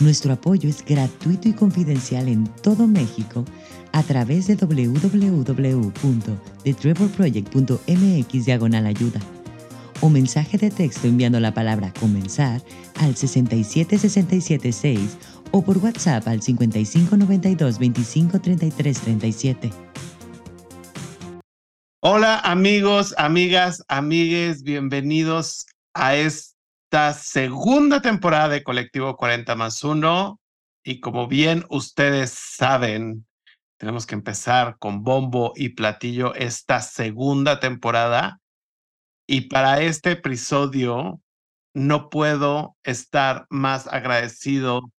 nuestro apoyo es gratuito y confidencial en todo México a través de www.thetrevorproject.mx diagonal ayuda o mensaje de texto enviando la palabra comenzar al 67676 o por WhatsApp al 5592 253337. Hola amigos, amigas, amigues, bienvenidos a este segunda temporada de Colectivo 40 más 1 y como bien ustedes saben, tenemos que empezar con bombo y platillo esta segunda temporada y para este episodio no puedo estar más agradecido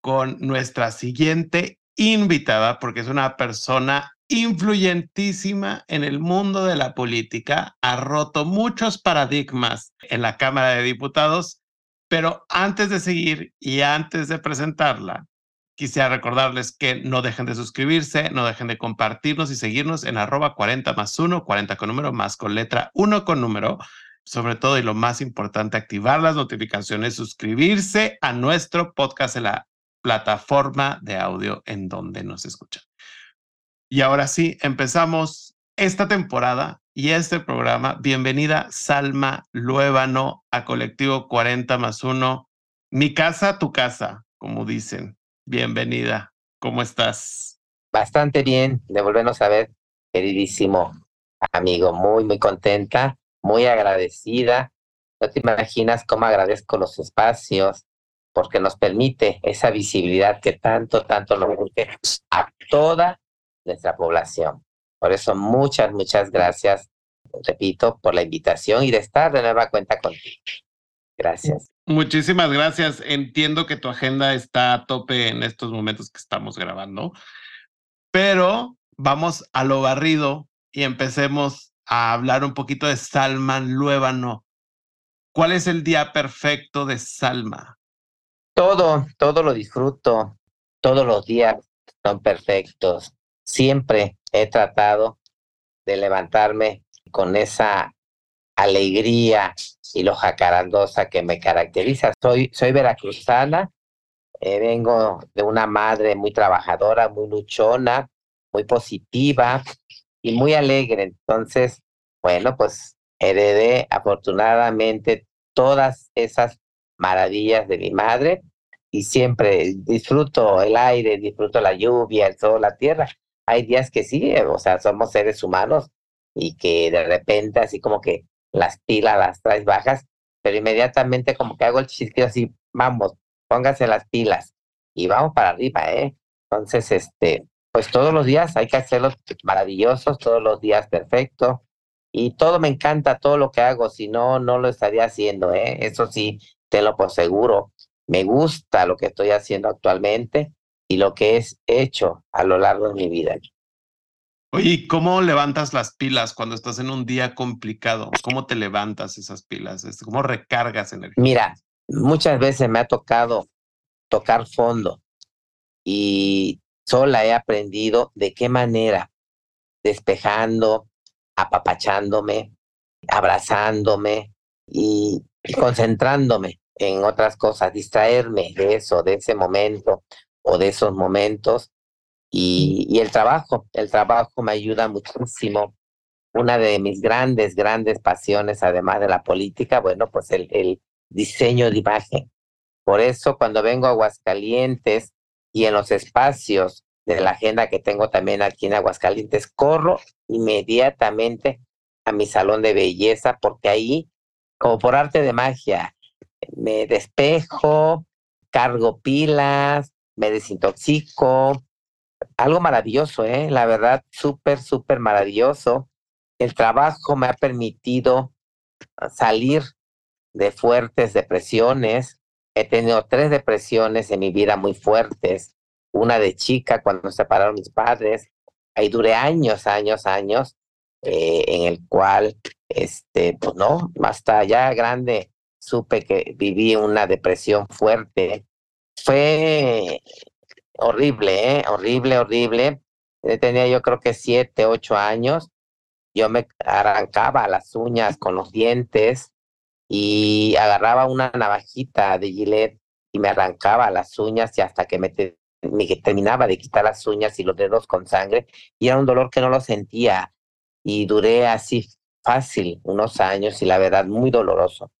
con nuestra siguiente invitada porque es una persona influyentísima en el mundo de la política, ha roto muchos paradigmas en la Cámara de Diputados, pero antes de seguir y antes de presentarla, quisiera recordarles que no dejen de suscribirse, no dejen de compartirnos y seguirnos en arroba 40 más 1, 40 con número más con letra 1 con número. Sobre todo y lo más importante, activar las notificaciones, suscribirse a nuestro podcast en la plataforma de audio en donde nos escuchan. Y ahora sí, empezamos esta temporada y este programa. Bienvenida Salma Luébano a Colectivo 40 más 1. Mi casa, tu casa, como dicen. Bienvenida. ¿Cómo estás? Bastante bien de volvernos a ver, queridísimo amigo. Muy, muy contenta, muy agradecida. No te imaginas cómo agradezco los espacios porque nos permite esa visibilidad que tanto, tanto nos guste a toda nuestra población. Por eso muchas, muchas gracias, repito, por la invitación y de estar de nueva cuenta contigo. Gracias. Muchísimas gracias. Entiendo que tu agenda está a tope en estos momentos que estamos grabando, pero vamos a lo barrido y empecemos a hablar un poquito de Salma Luébano. ¿Cuál es el día perfecto de Salma? Todo, todo lo disfruto. Todos los días son perfectos siempre he tratado de levantarme con esa alegría y lo jacarandosa que me caracteriza. Soy, soy veracruzana, eh, vengo de una madre muy trabajadora, muy luchona, muy positiva y muy alegre. Entonces, bueno, pues heredé afortunadamente todas esas maravillas de mi madre y siempre disfruto el aire, disfruto la lluvia, el sol, la tierra hay días que sí, o sea, somos seres humanos y que de repente así como que las pilas las traes bajas, pero inmediatamente como que hago el chiste así, vamos, póngase las pilas y vamos para arriba, ¿eh? Entonces, este, pues todos los días hay que hacerlos maravillosos, todos los días perfecto y todo me encanta, todo lo que hago, si no, no lo estaría haciendo, ¿eh? Eso sí, te lo por seguro. Me gusta lo que estoy haciendo actualmente y lo que es hecho a lo largo de mi vida. Oye, ¿cómo levantas las pilas cuando estás en un día complicado? ¿Cómo te levantas esas pilas? ¿Cómo recargas energía? Mira, muchas veces me ha tocado tocar fondo y sola he aprendido de qué manera, despejando, apapachándome, abrazándome y concentrándome en otras cosas, distraerme de eso, de ese momento, o de esos momentos. Y, y el trabajo, el trabajo me ayuda muchísimo. Una de mis grandes, grandes pasiones, además de la política, bueno, pues el, el diseño de imagen. Por eso cuando vengo a Aguascalientes y en los espacios de la agenda que tengo también aquí en Aguascalientes, corro inmediatamente a mi salón de belleza porque ahí, como por arte de magia, me despejo, cargo pilas, me desintoxico. Algo maravilloso, ¿eh? La verdad, súper, súper maravilloso. El trabajo me ha permitido salir de fuertes depresiones. He tenido tres depresiones en mi vida muy fuertes una de chica cuando se separaron mis padres. Ahí duré años, años, años, eh, en el cual, este, pues no, hasta ya grande supe que viví una depresión fuerte. Fue horrible, ¿eh? horrible, horrible. Tenía yo creo que siete, ocho años. Yo me arrancaba las uñas con los dientes y agarraba una navajita de Gillette y me arrancaba las uñas y hasta que me, me terminaba de quitar las uñas y los dedos con sangre y era un dolor que no lo sentía y duré así fácil unos años y la verdad muy doloroso.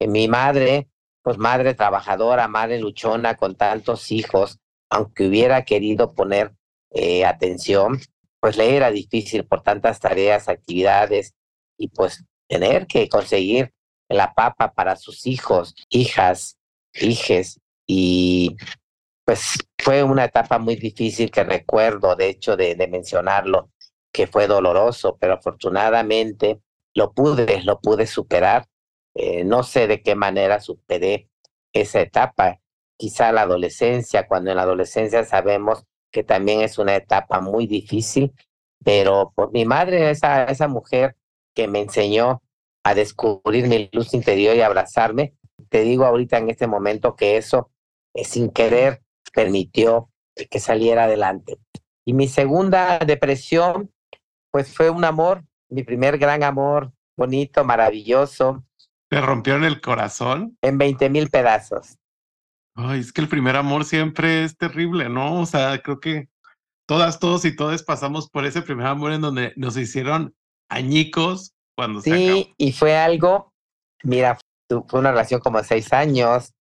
Mi madre, pues madre trabajadora, madre luchona con tantos hijos, aunque hubiera querido poner eh, atención, pues le era difícil por tantas tareas, actividades y pues tener que conseguir la papa para sus hijos, hijas, hijes y pues fue una etapa muy difícil que recuerdo, de hecho, de, de mencionarlo, que fue doloroso, pero afortunadamente lo pude, lo pude superar. Eh, no sé de qué manera superé esa etapa. Quizá la adolescencia, cuando en la adolescencia sabemos que también es una etapa muy difícil, pero por mi madre, esa, esa mujer que me enseñó a descubrir mi luz interior y abrazarme, te digo ahorita en este momento que eso eh, sin querer permitió que saliera adelante. Y mi segunda depresión, pues fue un amor, mi primer gran amor, bonito, maravilloso. ¿Te rompieron el corazón? En 20 mil pedazos. Ay, es que el primer amor siempre es terrible, ¿no? O sea, creo que todas, todos y todas pasamos por ese primer amor en donde nos hicieron añicos cuando sí, se acabó. y fue algo, mira, fue una relación como seis años,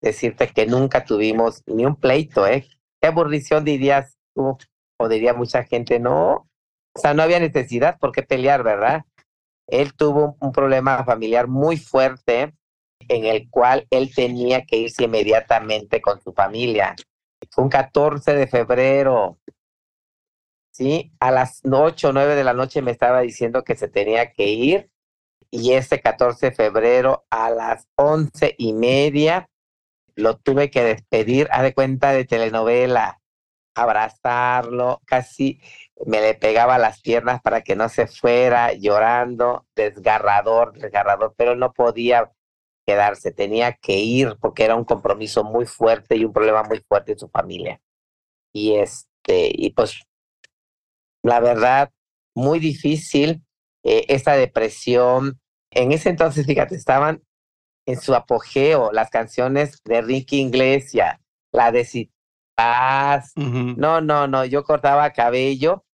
decirte que nunca tuvimos ni un pleito, ¿eh? Qué aburrición dirías tú, o diría mucha gente, no, o sea, no había necesidad por qué pelear, ¿verdad? Él tuvo un problema familiar muy fuerte en el cual él tenía que irse inmediatamente con su familia. Un 14 de febrero, ¿sí? A las 8 o 9 de la noche me estaba diciendo que se tenía que ir y ese 14 de febrero a las once y media lo tuve que despedir, a de cuenta de telenovela, abrazarlo, casi me le pegaba las piernas para que no se fuera, llorando, desgarrador, desgarrador, pero no podía quedarse, tenía que ir porque era un compromiso muy fuerte y un problema muy fuerte en su familia. Y este, y pues, la verdad, muy difícil, eh, esta depresión. En ese entonces, fíjate, estaban en su apogeo las canciones de Ricky Iglesias, la de Si Paz. No, no, no, yo cortaba cabello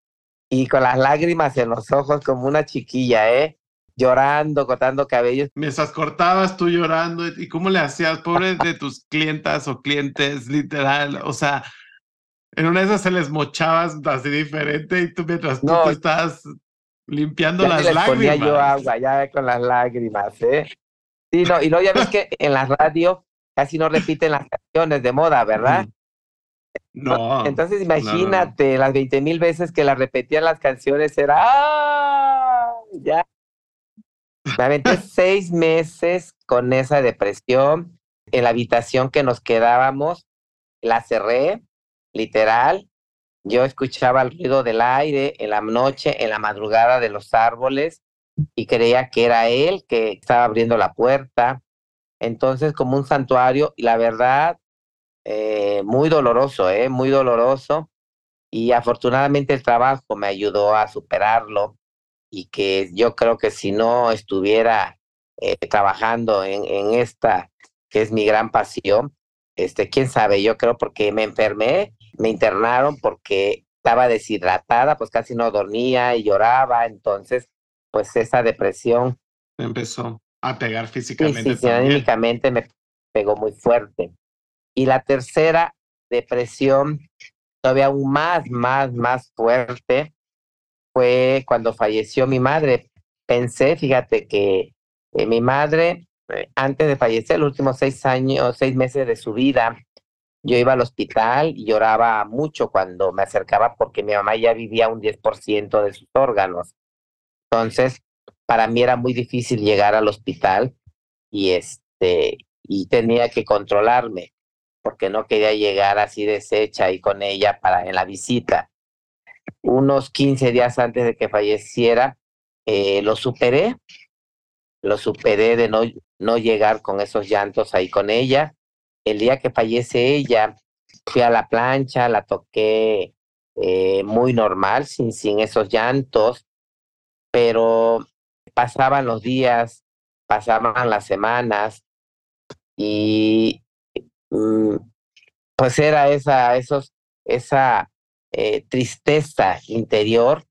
y con las lágrimas en los ojos como una chiquilla, ¿eh? Llorando, cortando cabellos. Mientras cortabas tú llorando, ¿y cómo le hacías? Pobre de tus clientas o clientes, literal, o sea, en una de esas se les mochabas así diferente y tú mientras tú No. te estás limpiando Ya las les ponía lágrimas. yo agua, ya con las lágrimas, ¿eh? Sí, no, y luego ya ves que en la radio casi no repiten las canciones de moda, ¿verdad? No. Entonces no, no, no. imagínate las 20 mil veces que las repetían las canciones, era ¡ah! Ya. Me aventé seis meses con esa depresión en la habitación que nos quedábamos, la cerré, literal. Yo escuchaba el ruido del aire en la noche, en la madrugada de los árboles y creía que era él que estaba abriendo la puerta. Entonces, como un santuario, y la verdad, eh, muy doloroso, ¿eh? muy doloroso. Y afortunadamente el trabajo me ayudó a superarlo y que yo creo que si no estuviera eh, trabajando en, en esta, que es mi gran pasión, este, quién sabe, yo creo porque me enfermé, me internaron porque estaba deshidratada, pues casi no dormía y lloraba, entonces, pues esa depresión Empezó a pegar físicamente sí, sí, también. me pegó muy fuerte. Y la tercera depresión, todavía aún más, más, más fuerte, fue cuando falleció mi madre. Pensé, fíjate, que mi madre, eh, antes de fallecer, los últimos seis años, seis meses de su vida, yo iba al hospital y lloraba mucho cuando me acercaba porque mi mamá ya vivía un 10% de sus órganos. Entonces, para mí era muy difícil llegar al hospital y este y tenía que controlarme. Porque no quería llegar así deshecha y con ella para en la visita. Unos 15 días antes de que falleciera, eh, lo superé, lo superé de no, no llegar con esos llantos ahí con ella. El día que fallece ella, fui a la plancha, la toqué eh, muy normal, sin, sin esos llantos, pero pasaban los días, pasaban las semanas y pues era esa, esos, esa eh, tristeza interior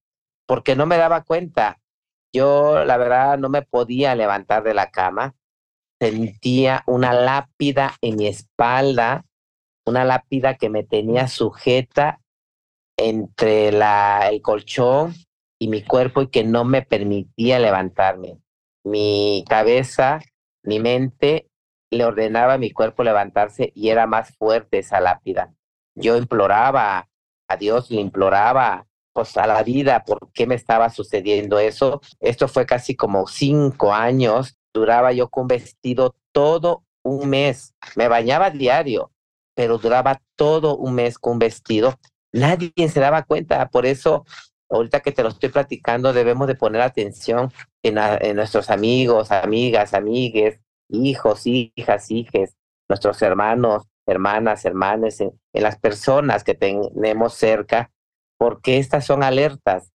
porque no me daba cuenta. Yo, la verdad, no me podía levantar de la cama. Sentía una lápida en mi espalda, una lápida que me tenía sujeta entre la, el colchón y mi cuerpo y que no me permitía levantarme. Mi cabeza, mi mente le ordenaba a mi cuerpo levantarse y era más fuerte esa lápida. Yo imploraba a Dios, le imploraba pues a la vida por qué me estaba sucediendo eso. Esto fue casi como cinco años. Duraba yo con vestido todo un mes. Me bañaba diario, pero duraba todo un mes con vestido. Nadie se daba cuenta. Por eso, ahorita que te lo estoy platicando, debemos de poner atención en, en nuestros amigos, amigas, amigues, hijos, hijas, hijes, nuestros hermanos, hermanas, hermanes, en, las personas que tenemos cerca, porque estas son alertas.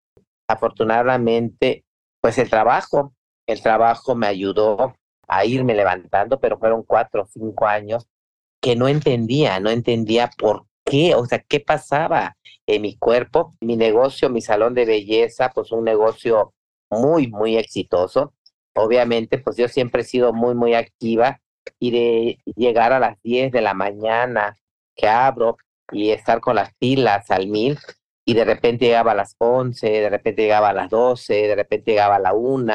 Afortunadamente, pues el trabajo, el trabajo me ayudó a irme levantando, pero fueron cuatro o cinco años que no entendía, no entendía por qué, o sea, qué pasaba en mi cuerpo. Mi negocio, mi salón de belleza, pues un negocio muy, muy exitoso obviamente, pues yo siempre he sido muy, muy activa y de llegar a las 10 de la mañana que abro y estar con las pilas al mil y de repente llegaba a las 11, de repente llegaba a las 12, de repente llegaba a la 1.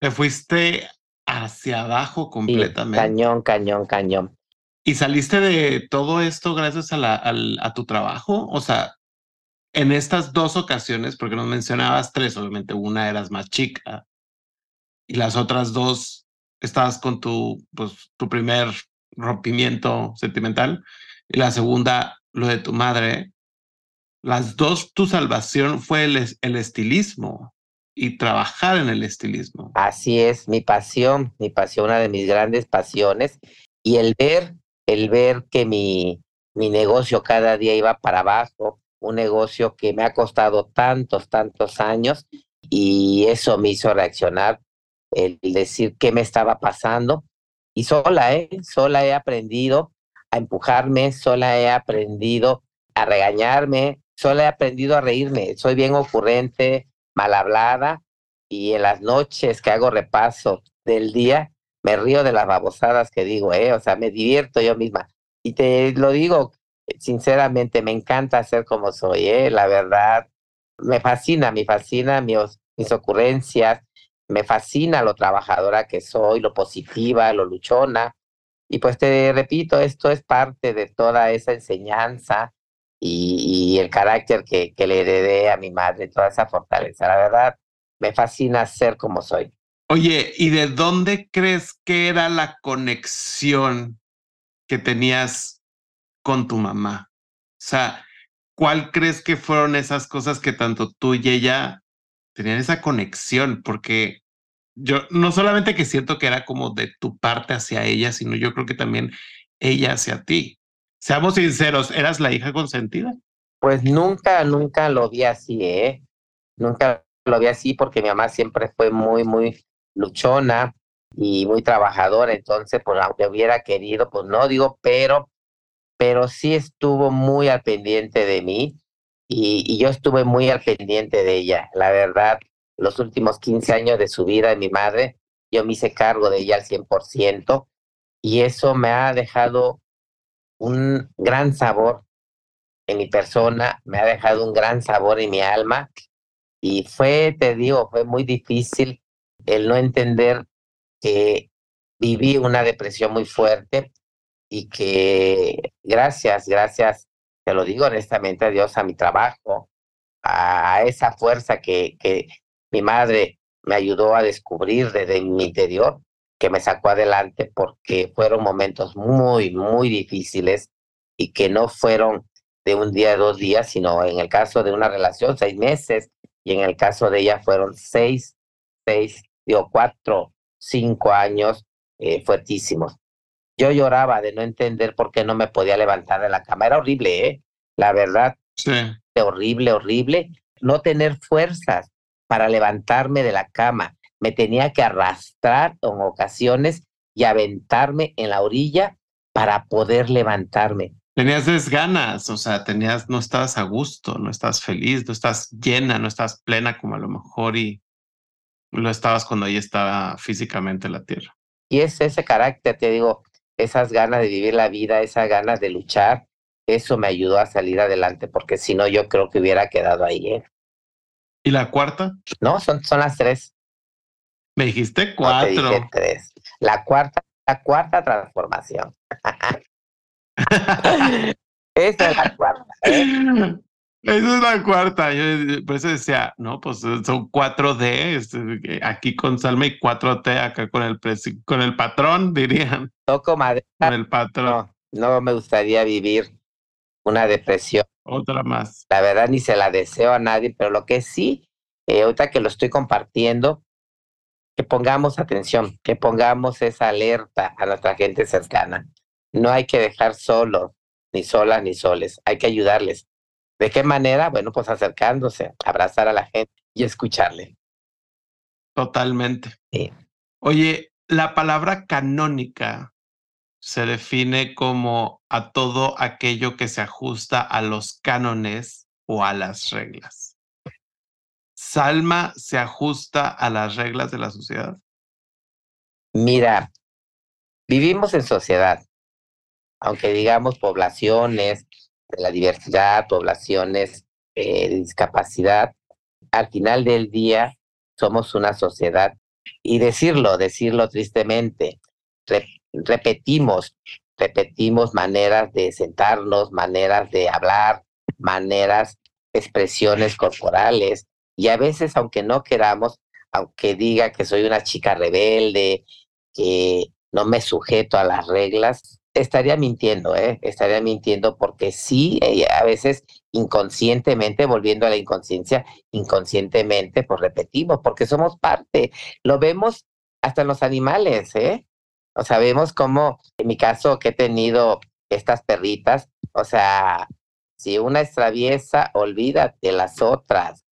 Te fuiste hacia abajo completamente. cañón, cañón, cañón. ¿Y saliste de todo esto gracias a, la, a tu trabajo? O sea, en estas dos ocasiones, porque nos mencionabas tres, obviamente una eras más chica, y las otras dos estabas con tu, pues, tu primer rompimiento sentimental y la segunda lo de tu madre. Las dos, tu salvación fue el, el estilismo y trabajar en el estilismo. Así es, mi pasión, mi pasión, una de mis grandes pasiones. Y el ver, el ver que mi, mi negocio cada día iba para abajo, un negocio que me ha costado tantos, tantos años, y eso me hizo reaccionar el decir qué me estaba pasando. Y sola, ¿eh? Sola he aprendido a empujarme, sola he aprendido a regañarme, sola he aprendido a reírme. Soy bien ocurrente, mal hablada y en las noches que hago repaso del día, me río de las babosadas que digo, ¿eh? O sea, me divierto yo misma. Y te lo digo sinceramente, me encanta ser como soy, ¿eh? La verdad, me fascina, me fascina mis, mis ocurrencias, me fascina lo trabajadora que soy, lo positiva, lo luchona. Y pues te repito, esto es parte de toda esa enseñanza y, el carácter que, que, le heredé a mi madre, toda esa fortaleza. La verdad, me fascina ser como soy. Oye, ¿y de dónde crees que era la conexión que tenías con tu mamá? O sea, ¿cuál crees que fueron esas cosas que tanto tú y ella tenían esa conexión, porque yo no solamente que siento que era como de tu parte hacia ella, sino yo creo que también ella hacia ti. Seamos sinceros, ¿eras la hija consentida? Pues nunca, nunca lo vi así, ¿eh? Nunca lo vi así porque mi mamá siempre fue muy, muy luchona y muy trabajadora, entonces, pues aunque hubiera querido, pues no digo, pero, pero sí estuvo muy al pendiente de mí y, yo estuve muy al pendiente de ella. La verdad, los últimos 15 años de su vida de mi madre, yo me hice cargo de ella al 100% y eso me ha dejado un gran sabor en mi persona, me ha dejado un gran sabor en mi alma y fue, te digo, fue muy difícil el no entender que viví una depresión muy fuerte y que gracias, gracias te lo digo honestamente a Dios, a mi trabajo, a esa fuerza que, mi madre me ayudó a descubrir desde mi interior, que me sacó adelante porque fueron momentos muy, muy difíciles y que no fueron de un día, dos días, sino en el caso de una relación, seis meses, y en el caso de ella fueron seis, seis, digo, cuatro, cinco años eh, fuertísimos. Yo lloraba de no entender por qué no me podía levantar de la cama. Era horrible, ¿eh? La verdad. Sí. Horrible, horrible. No tener fuerzas para levantarme de la cama. Me tenía que arrastrar en ocasiones y aventarme en la orilla para poder levantarme. Tenías desganas, o sea, tenías, no estabas a gusto, no estás feliz, no estás llena, no estás plena como a lo mejor y lo estabas cuando ella estaba físicamente en la tierra. Y es ese carácter, te digo, esas ganas de vivir la vida, esas ganas de luchar, eso me ayudó a salir adelante, porque si no, yo creo que hubiera quedado ahí. ¿eh? ¿Y la cuarta? No, son, son las tres. Me dijiste cuatro. No, te dije tres. La cuarta, la cuarta transformación. Esa es la cuarta. ¿eh? Esa es la cuarta. Yo por eso decía, no, pues son 4D, este, aquí con Salma y 4T, acá con el, con el patrón, dirían. Toco madera. Con el patrón. No, no me gustaría vivir una depresión. Otra más. La verdad ni se la deseo a nadie, pero lo que sí, eh, ahorita que lo estoy compartiendo, que pongamos atención, que pongamos esa alerta a nuestra gente cercana. No hay que dejar solos, ni solas, ni soles. Hay que ayudarles. ¿De qué manera? Bueno, pues acercándose, abrazar a la gente y escucharle. Totalmente. Oye, la palabra canónica se define como a todo aquello que se ajusta a los cánones o a las reglas. ¿Salma se ajusta a las reglas de la sociedad? Mira, vivimos en sociedad, aunque digamos poblaciones, la diversidad, poblaciones eh, discapacidad, al final del día somos una sociedad. Y decirlo, decirlo tristemente, repetimos, repetimos maneras de sentarnos, maneras de hablar, maneras, expresiones corporales. Y a veces, aunque no queramos, aunque diga que soy una chica rebelde, que no me sujeto a las reglas, estaría mintiendo, ¿eh? Estaría mintiendo porque sí, eh, a veces inconscientemente, volviendo a la inconsciencia, inconscientemente, pues repetimos, porque somos parte. Lo vemos hasta en los animales, ¿eh? O sea, vemos como, en mi caso, que he tenido estas perritas, o sea, si una es traviesa, olvídate las otras,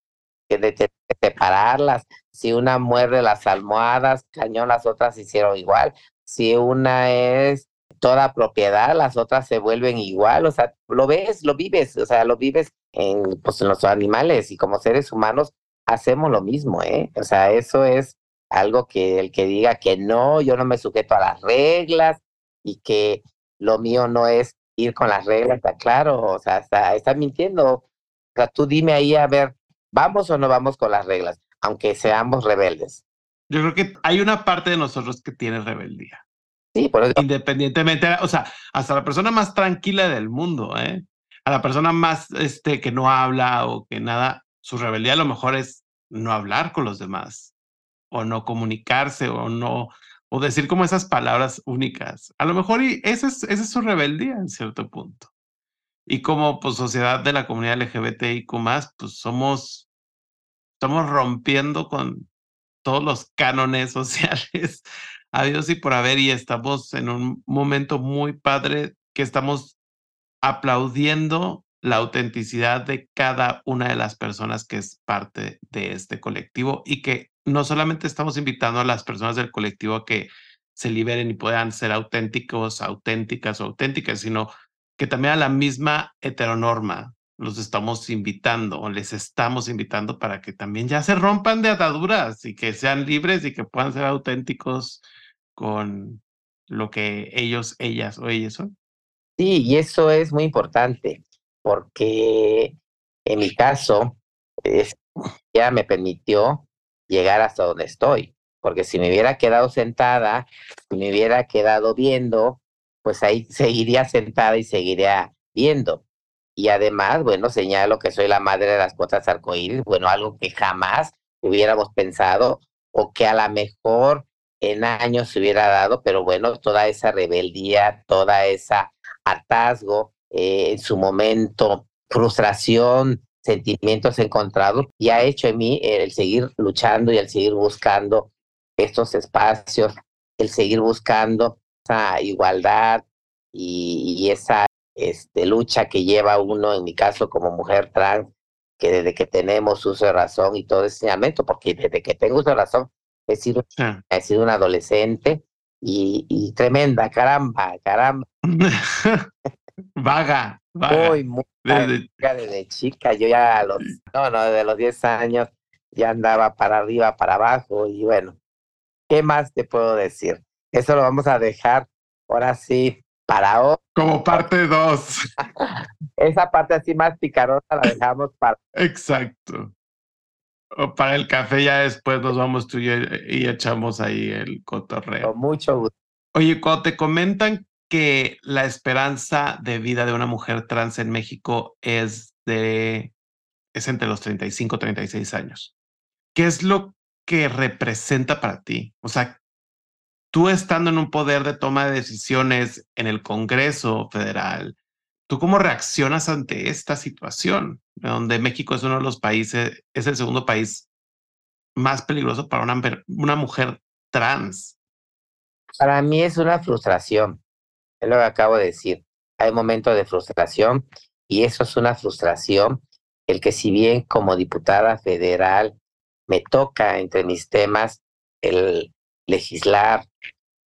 que de, separarlas. Si una muerde las almohadas, cañón, las otras hicieron igual. Si una es toda propiedad, las otras se vuelven igual, o sea, lo ves, lo vives, o sea, lo vives en, pues, en los animales y como seres humanos hacemos lo mismo, ¿eh? O sea, eso es algo que el que diga que no, yo no me sujeto a las reglas y que lo mío no es ir con las reglas, está claro, o sea, está, está mintiendo. O sea, tú dime ahí, a ver, ¿vamos o no vamos con las reglas? Aunque seamos rebeldes. Yo creo que hay una parte de nosotros que tiene rebeldía. Independientemente, o sea, hasta la persona más tranquila del mundo, ¿eh? A la persona más este, que no habla o que nada, su rebeldía a lo mejor es no hablar con los demás o no comunicarse o no, o decir como esas palabras únicas. A lo mejor y esa es, esa es su rebeldía en cierto punto. Y como pues, sociedad de la comunidad LGBTIQ, pues somos, estamos rompiendo con todos los cánones sociales Adiós y por haber y estamos en un momento muy padre que estamos aplaudiendo la autenticidad de cada una de las personas que es parte de este colectivo y que no solamente estamos invitando a las personas del colectivo a que se liberen y puedan ser auténticos, auténticas o auténticas, sino que también a la misma heteronorma los estamos invitando o les estamos invitando para que también ya se rompan de ataduras y que sean libres y que puedan ser auténticos con lo que ellos, ellas o ellos son. Sí, y eso es muy importante, porque en mi caso, ya me permitió llegar hasta donde estoy, porque si me hubiera quedado sentada, si me hubiera quedado viendo, pues ahí seguiría sentada y seguiría viendo. Y además, bueno, señalo que soy la madre de las cuotas arcoíris, bueno, algo que jamás hubiéramos pensado o que a lo mejor en años se hubiera dado, pero bueno, toda esa rebeldía, toda esa hartazgo en su momento frustración, sentimientos encontrados y ha hecho en mí el seguir luchando y el seguir buscando estos espacios, el seguir buscando esa igualdad y, esa este, lucha que lleva uno, en mi caso como mujer trans, que desde que tenemos uso de razón y todo ese enseñamiento, porque desde que tengo uso de razón he sido, he sido un adolescente y, y tremenda, caramba, caramba. vaga, vaga. Muy, muy desde... desde chica. Yo ya a los, no, no, desde los 10 años ya andaba para arriba, para abajo y bueno, ¿qué más te puedo decir? Eso lo vamos a dejar ahora sí para hoy. Como parte 2. Esa parte así más picarosa la dejamos para. Exacto. O para el café ya después nos vamos tú y, y echamos ahí el cotorreo. Con mucho gusto. Oye, cuando te comentan que la esperanza de vida de una mujer trans en México es de es entre los 35 y 36 años. ¿Qué es lo que representa para ti? O sea, tú estando en un poder de toma de decisiones en el Congreso Federal, ¿tú cómo reaccionas ante esta situación? Donde México es uno de los países, es el segundo país más peligroso para una, mujer trans. Para mí es una frustración es lo que acabo de decir. Hay momentos de frustración y eso es una frustración. El que si bien como diputada federal me toca entre mis temas el legislar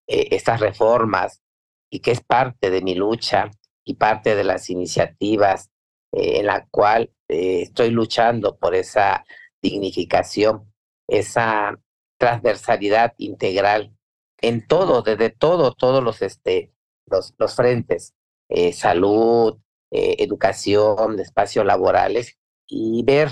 eh, estas reformas y que es parte de mi lucha y parte de las iniciativas eh, en la cual eh, estoy luchando por esa dignificación, esa transversalidad integral en todo, desde todo, todos los este, los, los frentes, eh, salud, educación, espacios laborales y ver,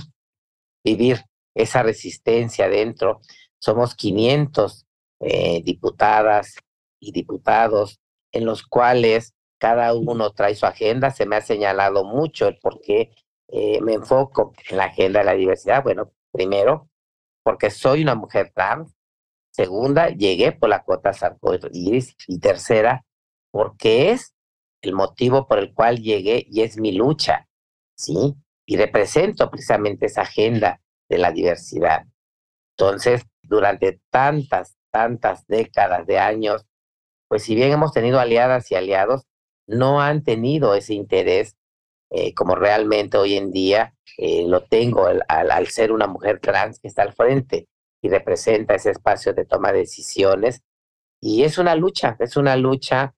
vivir esa resistencia dentro. Somos 500 eh, diputadas y diputados en los cuales cada uno trae su agenda. Se me ha señalado mucho el por qué me enfoco en la agenda de la diversidad. Bueno, primero, porque soy una mujer trans. Segunda, llegué por la cuota arcoíris. Y tercera, porque es el motivo por el cual llegué y es mi lucha, ¿sí? Y represento precisamente esa agenda de la diversidad. Entonces, durante tantas, tantas décadas de años, pues si bien hemos tenido aliadas y aliados, no han tenido ese interés eh, como realmente hoy en día eh, lo tengo al, al, ser una mujer trans que está al frente y representa ese espacio de toma de decisiones. Y es una lucha, es una lucha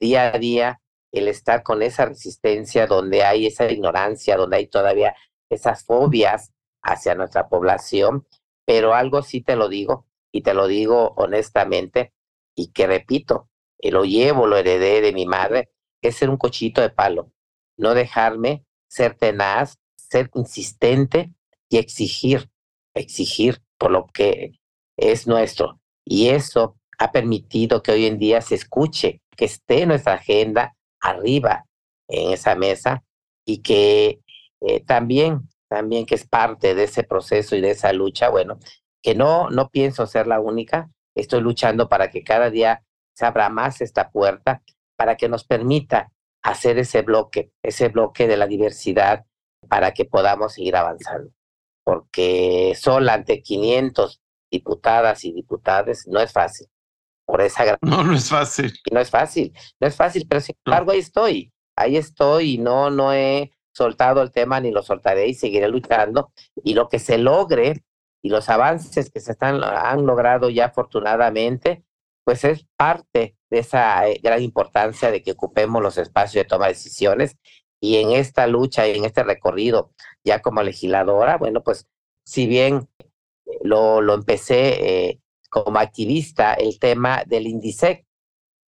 día a día el estar con esa resistencia donde hay esa ignorancia, donde hay todavía esas fobias hacia nuestra población, pero algo sí te lo digo y te lo digo honestamente y que repito, lo llevo, lo heredé de mi madre, es ser un cochito de palo, no dejarme ser tenaz, ser insistente y exigir, exigir por lo que es nuestro. Y eso ha permitido que hoy en día se escuche que esté nuestra agenda arriba en esa mesa y que eh, también, también que es parte de ese proceso y de esa lucha, bueno, que no, no pienso ser la única, estoy luchando para que cada día se abra más esta puerta, para que nos permita hacer ese bloque, ese bloque de la diversidad, para que podamos seguir avanzando. Porque sola ante 500 diputadas y diputados no es fácil por esa No, no es fácil. No es fácil, no es fácil, pero sin embargo ahí estoy, ahí estoy y no, no he soltado el tema ni lo soltaré y seguiré luchando y lo que se logre y los avances que se están, han logrado ya afortunadamente, pues es parte de esa eh, gran importancia de que ocupemos los espacios de toma de decisiones y en esta lucha y en este recorrido ya como legisladora, bueno, pues si bien lo, lo empecé eh, como activista el tema del INDISEC.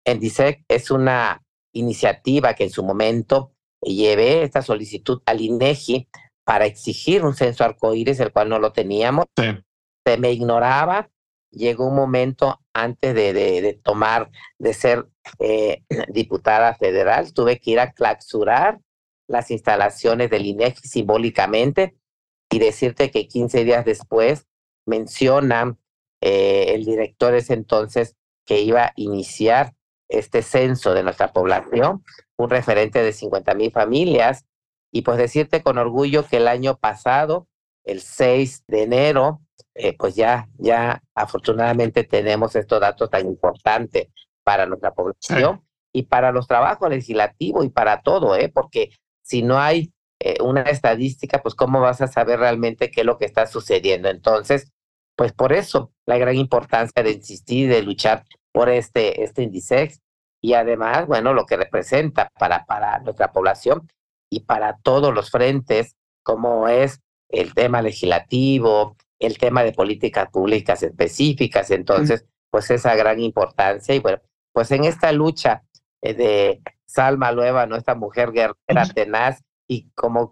INDISEC es una iniciativa que en su momento llevé esta solicitud al INEGI para exigir un censo arcoíris, el cual no lo teníamos. Se me ignoraba. Llegó un momento antes de, de, tomar, de ser eh, diputada federal, tuve que ir a clausurar las instalaciones del INEGI simbólicamente y decirte que 15 días después mencionan eh, el director es entonces que iba a iniciar este censo de nuestra población, un referente de 50 mil familias, y pues decirte con orgullo que el año pasado, el 6 de enero, eh, pues ya, ya afortunadamente tenemos estos datos tan importantes para nuestra población y para los trabajos legislativos y para todo, ¿eh? porque si no hay eh, una estadística, pues cómo vas a saber realmente qué es lo que está sucediendo. Entonces, pues por eso la gran importancia de insistir, de luchar por este, este índice y además, bueno, lo que representa para, para nuestra población y para todos los frentes, como es el tema legislativo, el tema de políticas públicas específicas. Entonces, pues esa gran importancia. Y bueno, pues en esta lucha eh, de Salma Lueva, nuestra mujer guerrera tenaz y como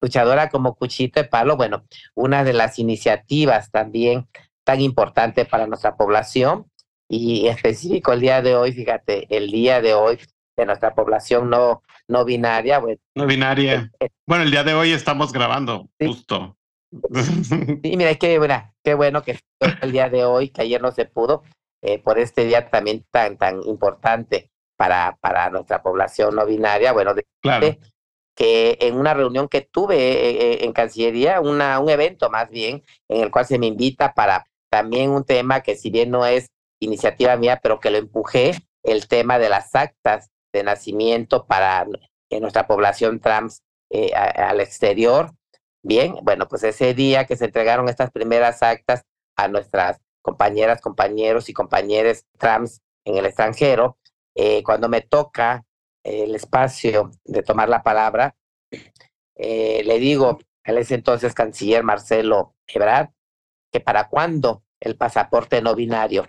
luchadora como cuchito de palo, bueno, una de las iniciativas también tan importante para nuestra población y específico el día de hoy, fíjate, el día de hoy de nuestra población no, no binaria. Bueno, no binaria. bueno, el día de hoy estamos grabando, justo. Sí, mira, qué, buena, qué bueno que el día de hoy, que ayer no se pudo, eh, por este día también tan, tan importante para, para nuestra población no binaria. Bueno, claro. que en una reunión que tuve eh, eh, en Cancillería, una, un evento más bien, en el cual se me invita para también un tema que si bien no es iniciativa mía, pero que lo empujé, el tema de las actas de nacimiento para nuestra población trans al exterior. Bien, bueno, pues ese día que se entregaron estas primeras actas a nuestras compañeras, compañeros y compañeras trans en el extranjero, eh, cuando me toca el espacio de tomar la palabra, eh, le digo a ese entonces canciller Marcelo Ebrard que para cuándo el pasaporte no binario.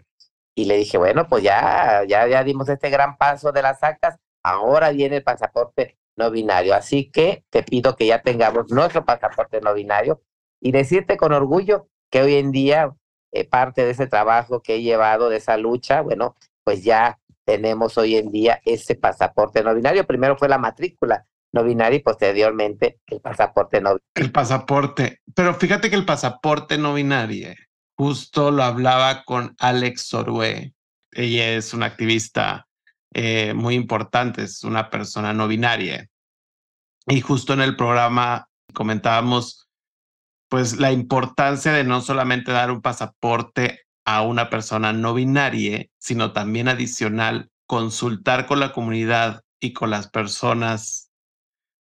Y le dije, bueno, pues ya, ya, ya dimos este gran paso de las actas, ahora viene el pasaporte no binario. Así que te pido que ya tengamos nuestro pasaporte no binario y decirte con orgullo que hoy en día eh, parte de ese trabajo que he llevado, de esa lucha, bueno, pues ya tenemos hoy en día ese pasaporte no binario. Primero fue la matrícula no binaria y posteriormente el pasaporte no binario. El pasaporte. Pero fíjate que el pasaporte no binario, justo lo hablaba con Alex Sorue. Ella es una activista eh, muy importante, es una persona no binaria. Y justo en el programa comentábamos pues la importancia de no solamente dar un pasaporte a una persona no binaria, sino también adicional consultar con la comunidad y con las personas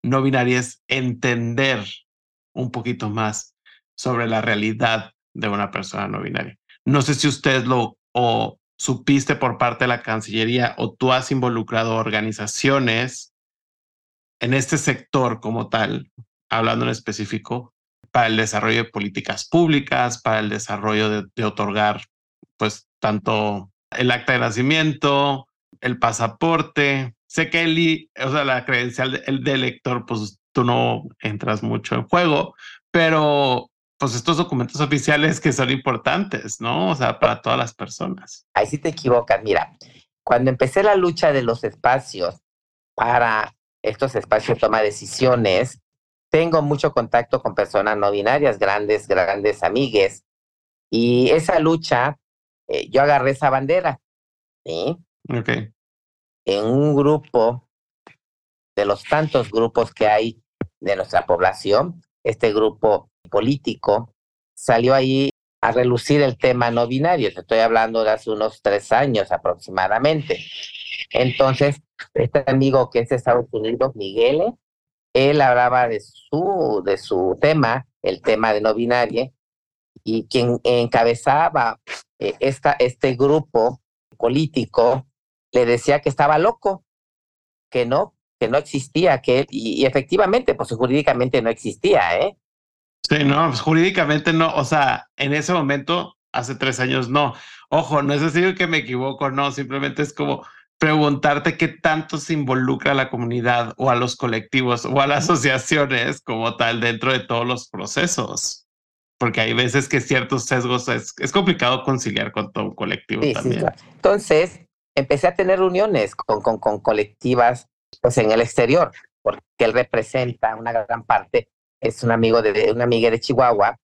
no binarias, entender un poquito más sobre la realidad de una persona no binaria. No sé si ustedes lo supiste por parte de la Cancillería o tú has involucrado organizaciones en este sector como tal, hablando en específico, para el desarrollo de políticas públicas, para el desarrollo de, otorgar, pues, tanto el acta de nacimiento, el pasaporte. Sé que el, o sea, la credencial del de elector, pues tú no entras mucho en juego, pero pues estos documentos oficiales que son importantes, ¿no? O sea, para todas las personas. Ahí sí te equivocas. Mira, cuando empecé la lucha de los espacios para estos espacios toma de decisiones, tengo mucho contacto con personas no binarias, grandes, grandes amigues. Y esa lucha, eh, yo agarré esa bandera. ¿sí? Ok. En un grupo, de los tantos grupos que hay de nuestra población, este grupo político, salió ahí a relucir el tema no binario. Estoy hablando de hace unos tres años aproximadamente. Entonces, este amigo que es de Estados Unidos, Miguel, él hablaba de su, de su tema, el tema de no binario, y quien encabezaba eh, esta, este grupo político le decía que estaba loco, que no, que no existía, que y, y efectivamente, pues jurídicamente no existía, ¿eh? Sí, no, pues, jurídicamente no, o sea, en ese momento, hace tres años no. Ojo, no es decir que me equivoco, no, simplemente es como preguntarte qué tanto se involucra a la comunidad o a los colectivos o a las asociaciones como tal dentro de todos los procesos. Porque hay veces que ciertos sesgos es, es complicado conciliar con todo un colectivo también. Entonces, empecé a tener reuniones con, con, con colectivas pues, en el exterior, porque él representa una gran parte es un amigo de una amiga de Chihuahua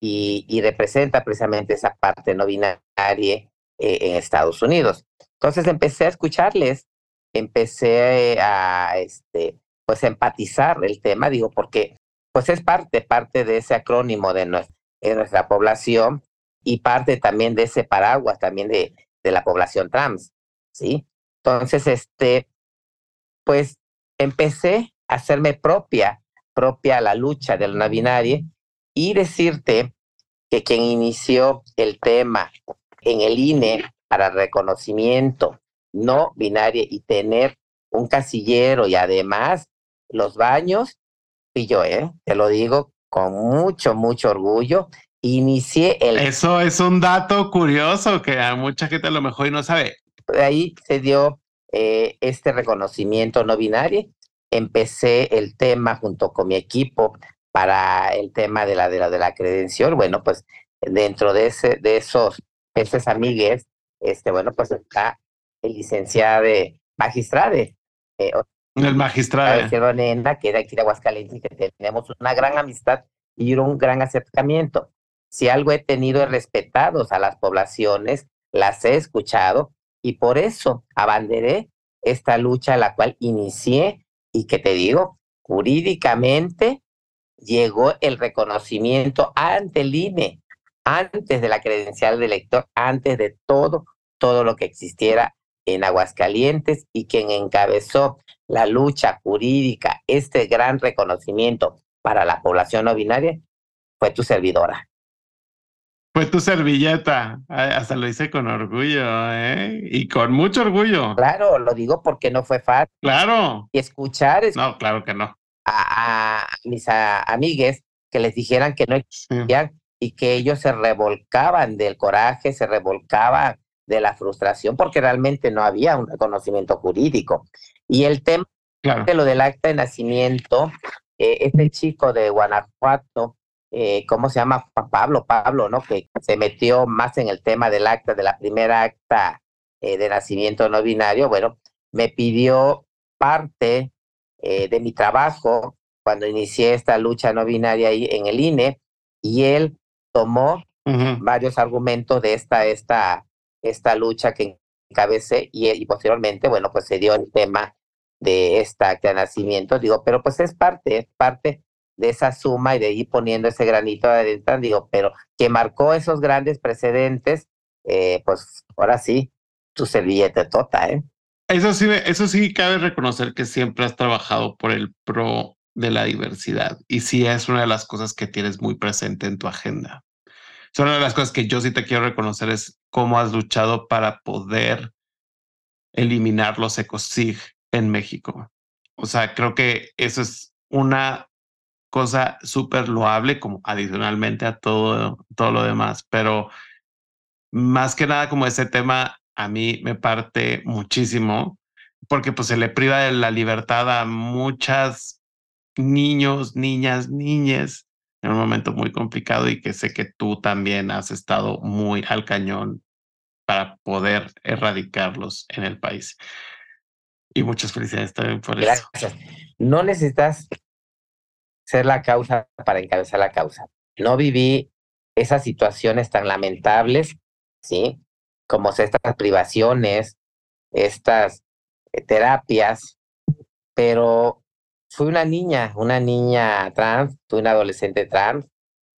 y, representa precisamente esa parte no binaria eh, en Estados Unidos. Entonces empecé a escucharles, empecé a este, pues empatizar el tema, digo, porque pues es parte, parte de ese acrónimo de nuestra, población y parte también de ese paraguas también de, de la población trans, ¿sí? Entonces, este, pues empecé a hacerme propia, propia la lucha del no binario y decirte que quien inició el tema en el INE para reconocimiento no binario y tener un casillero y además los baños, y yo, ¿eh? Te lo digo con mucho, mucho orgullo. Inicié el... Eso es un dato curioso que a mucha gente a lo mejor no sabe. Ahí se dio eh, este reconocimiento no binario. Empecé el tema junto con mi equipo para el tema de la, de la, de la credencial. Bueno, pues dentro de, ese, de esos, esos amigues, este, bueno, pues está el licenciado de magistrado. Eh, el magistrado. Que era aquí de Aguascalientes, que tenemos una gran amistad y un gran acercamiento. Si algo he tenido es respetados a las poblaciones, las he escuchado y por eso abanderé esta lucha la cual inicié y que te digo, jurídicamente llegó el reconocimiento ante el INE, antes de la credencial de elector, antes de todo, todo lo que existiera en Aguascalientes y quien encabezó la lucha jurídica, este gran reconocimiento para la población no binaria, fue tu servidora. Fue tu servilleta, hasta lo hice con orgullo, ¿eh? Y con mucho orgullo. Claro, lo digo porque no fue fácil. Claro. Y escuchar. No, claro que no. A, mis amigues que les dijeran que no existían y que ellos se revolcaban del coraje, se revolcaban de la frustración porque realmente no había un reconocimiento jurídico. Y el tema de lo del acta de nacimiento, eh, este chico de Guanajuato, eh, ¿cómo se llama? Pablo, Pablo, ¿no? Que se metió más en el tema del acta, de la primera acta eh, de nacimiento no binario, bueno, me pidió parte de mi trabajo cuando inicié esta lucha no binaria ahí en el INE y él tomó varios argumentos de esta, esta esta lucha que encabecé y, y, posteriormente, bueno, pues se dio el tema de esta acta de nacimiento, digo, pero pues es parte, es parte de esa suma y de ir poniendo ese granito de arena, digo, pero que marcó esos grandes precedentes, eh, pues ahora sí, tu servilleta tota, ¿eh? Eso sí, eso sí cabe reconocer que siempre has trabajado por el pro de la diversidad y sí es una de las cosas que tienes muy presente en tu agenda una de las cosas que yo sí te quiero reconocer es cómo has luchado para poder eliminar los ecosig en México. O sea, creo que eso es una cosa súper loable, como adicionalmente a todo, todo lo demás, pero más que nada como ese tema a mí me parte muchísimo porque pues se le priva de la libertad a muchas niños, niñas, niñas en un momento muy complicado y que sé que tú también has estado muy al cañón para poder erradicarlos en el país. Y muchas felicidades también por eso. No necesitas ser la causa para encabezar la causa. No viví esas situaciones tan lamentables, ¿sí? Como estas privaciones, estas eh, terapias, pero fui una niña, una niña trans, fui una adolescente trans,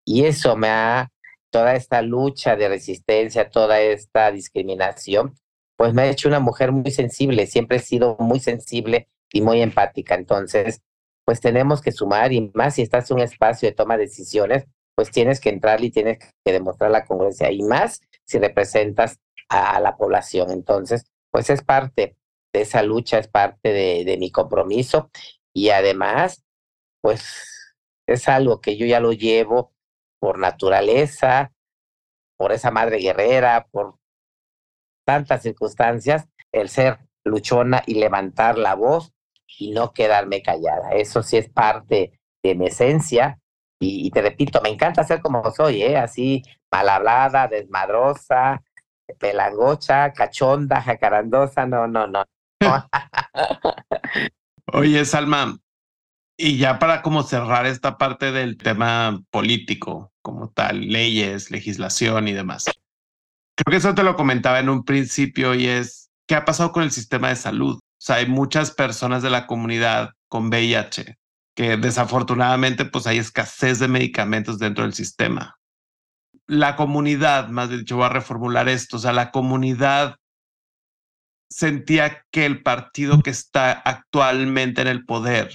y eso me ha, toda esta lucha de resistencia, toda esta discriminación, pues me ha hecho una mujer muy sensible, siempre he sido muy sensible y muy empática. Entonces, pues tenemos que sumar y más si estás en un espacio de toma de decisiones, pues tienes que entrar y tienes que demostrar la congruencia y más si representas a la población. Entonces, pues es parte de esa lucha, es parte de, de mi compromiso y además, pues es algo que yo ya lo llevo por naturaleza, por esa madre guerrera, por tantas circunstancias, el ser luchona y levantar la voz y no quedarme callada. Eso sí es parte de mi esencia. Y, te repito, me encanta ser como soy, ¿eh? así mal hablada, desmadrosa, pelangocha, cachonda, jacarandosa, no, no, no. Oye, Salma, y ya para como cerrar esta parte del tema político, como tal, leyes, legislación y demás. Creo que eso te lo comentaba en un principio y es ¿qué ha pasado con el sistema de salud? O sea, hay muchas personas de la comunidad con VIH que desafortunadamente pues hay escasez de medicamentos dentro del sistema. La comunidad, más dicho, voy a reformular esto, o sea, la comunidad sentía que el partido que está actualmente en el poder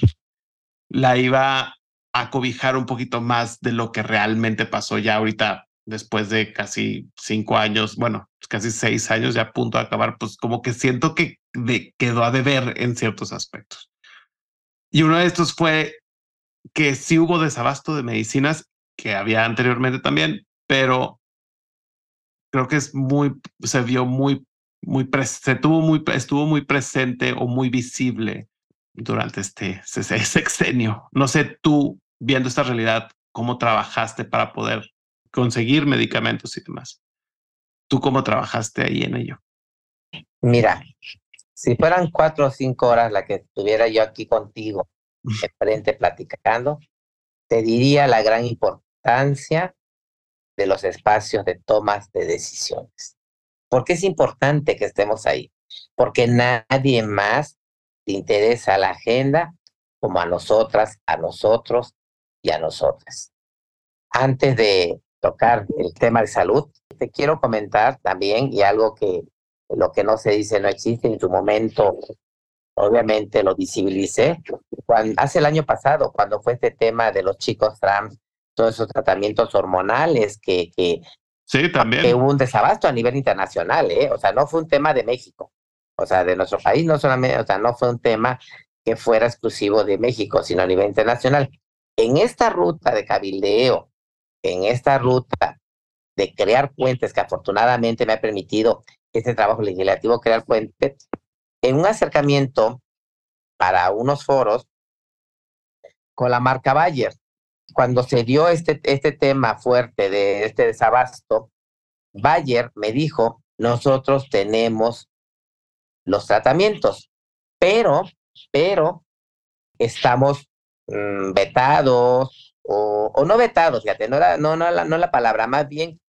la iba a cobijar un poquito más de lo que realmente pasó ya ahorita, después de casi cinco años, bueno, casi seis años ya a punto de acabar, pues como que siento que quedó a deber en ciertos aspectos. Y uno de estos fue que sí hubo desabasto de medicinas, que había anteriormente también, pero creo que es muy, se vio muy muy se tuvo muy, estuvo muy presente o muy visible durante este, sexenio. No sé tú, viendo esta realidad, cómo trabajaste para poder conseguir medicamentos y demás. ¿Tú cómo trabajaste ahí en ello? Mira, si fueran cuatro o cinco horas la que estuviera yo aquí contigo, de frente platicando, te diría la gran importancia de los espacios de tomas de decisiones. ¿Por qué es importante que estemos ahí? Porque nadie más le interesa la agenda como a nosotras, a nosotros y a nosotras. Antes de tocar el tema de salud, te quiero comentar también y algo que lo que no se dice no existe en su momento obviamente lo visibilicé cuando, hace el año pasado cuando fue este tema de los chicos trans todos esos tratamientos hormonales que, que Sí, también. Que hubo un desabasto a nivel internacional, ¿eh? O sea, no fue un tema de México. O sea, de nuestro país, no solamente, o sea, no fue un tema que fuera exclusivo de México, sino a nivel internacional. En esta ruta de cabildeo, en esta ruta de crear puentes, que afortunadamente me ha permitido este trabajo legislativo crear puentes, en un acercamiento para unos foros con la marca Bayer. Cuando se dio este, este tema fuerte de este desabasto, Bayer me dijo, nosotros tenemos los tratamientos, pero, pero estamos mm, vetados o, o, no vetados, fíjate, no, era, no, no, la, no la palabra, más bien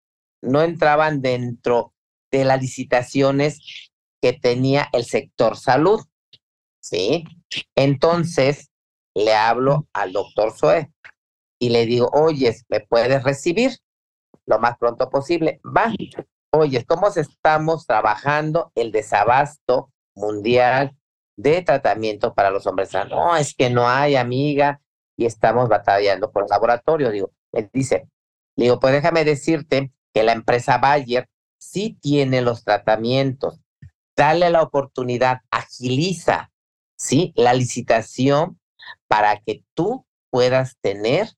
no entraban dentro de las licitaciones que tenía el sector salud. ¿Sí? Entonces le hablo al doctor Zoe y le digo, oye, ¿me puedes recibir lo más pronto posible? Va. Oye, ¿cómo estamos trabajando el desabasto mundial de tratamiento para los hombres No, es que no hay, amiga, y estamos batallando por laboratorio. Digo, me dice, digo, pues déjame decirte que la empresa Bayer sí tiene los tratamientos. Dale la oportunidad, agiliza, ¿sí? La licitación para que tú puedas tener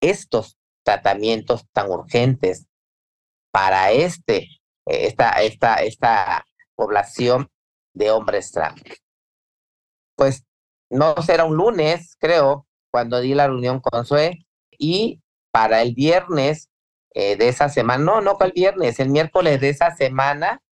estos tratamientos tan urgentes para este, esta, esta, esta población de hombres trans. Pues no será un lunes, creo, cuando di la reunión con Sue, y para el viernes eh, de esa semana, no, no fue el viernes, el miércoles de esa semana,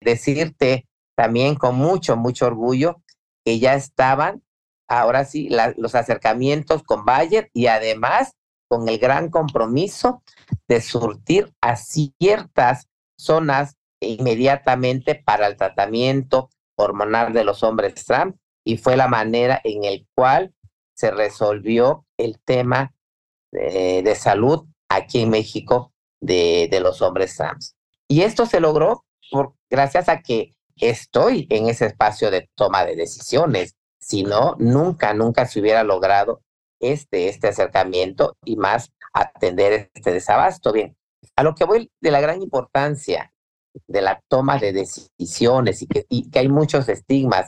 decirte también con mucho, mucho orgullo que ya estaban, ahora sí, los acercamientos con Bayer y además con el gran compromiso de surtir a ciertas zonas inmediatamente para el tratamiento hormonal de los hombres trans y fue la manera en el cual se resolvió el tema de, salud aquí en México de, los hombres trans. Y esto se logró gracias a que estoy en ese espacio de toma de decisiones. Si no, nunca, nunca se hubiera logrado este, este acercamiento y más atender este desabasto. Bien, a lo que voy de la gran importancia de la toma de decisiones y que, y que hay muchos estigmas,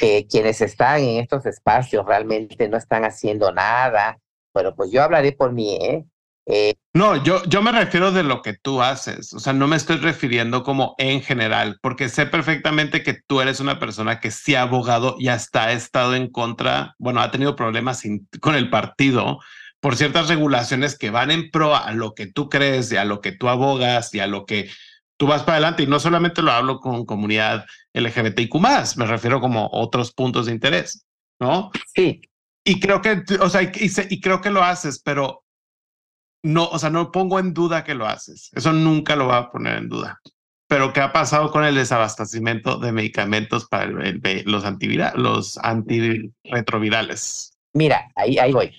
que quienes están en estos espacios realmente no están haciendo nada. Bueno, pues yo hablaré por mí, ¿eh? Eh, no, yo, yo me refiero de lo que tú haces, o sea, no me estoy refiriendo como en general, porque sé perfectamente que tú eres una persona que sí ha abogado y hasta ha estado en contra, bueno, ha tenido problemas con el partido por ciertas regulaciones que van en pro a lo que tú crees y a lo que tú abogas y a lo que tú vas para adelante. Y no solamente lo hablo con comunidad LGBTIQ me refiero como otros puntos de interés, ¿no? Sí. Y creo que, o sea, y, y creo que lo haces, pero no, o sea, no pongo en duda que lo haces. Eso nunca lo va a poner en duda. pero ¿qué ha pasado con el desabastecimiento de medicamentos para los, antivirales, los antirretrovirales? Mira, ahí, ahí voy.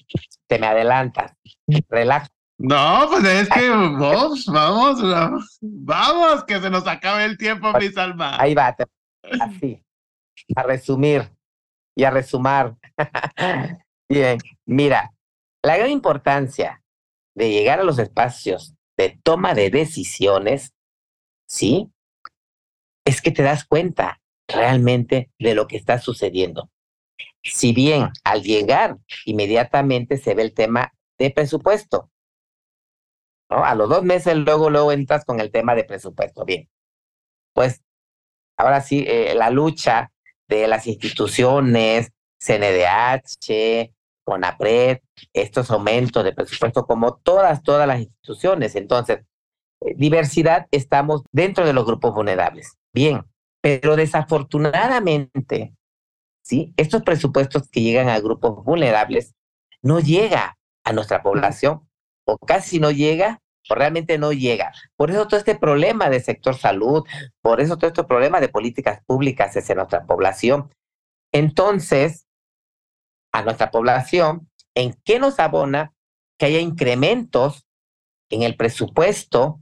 Te me adelantas. Relaja. No, pues es que vamos, vamos, vamos, que se nos acabe el tiempo, mi alma. Ahí va, así, a resumir y a resumar. Bien, mira, la gran importancia de llegar a los espacios de toma de decisiones, ¿sí? Es que te das cuenta realmente de lo que está sucediendo. Si bien al llegar inmediatamente se ve el tema de presupuesto, ¿no? A los dos meses luego, luego entras con el tema de presupuesto. Bien, pues ahora sí, eh, la lucha de las instituciones, CNDH, CONAPRED, estos aumentos de presupuesto, como todas, todas las instituciones. Entonces, eh, diversidad, estamos dentro de los grupos vulnerables. Bien, pero desafortunadamente, ¿sí? Estos presupuestos que llegan a grupos vulnerables no llega a nuestra población o casi no llega o realmente no llega. Por eso todo este problema del sector salud, por eso todo este problema de políticas públicas hacia nuestra población. Entonces, a nuestra población, ¿en qué nos abona que haya incrementos en el presupuesto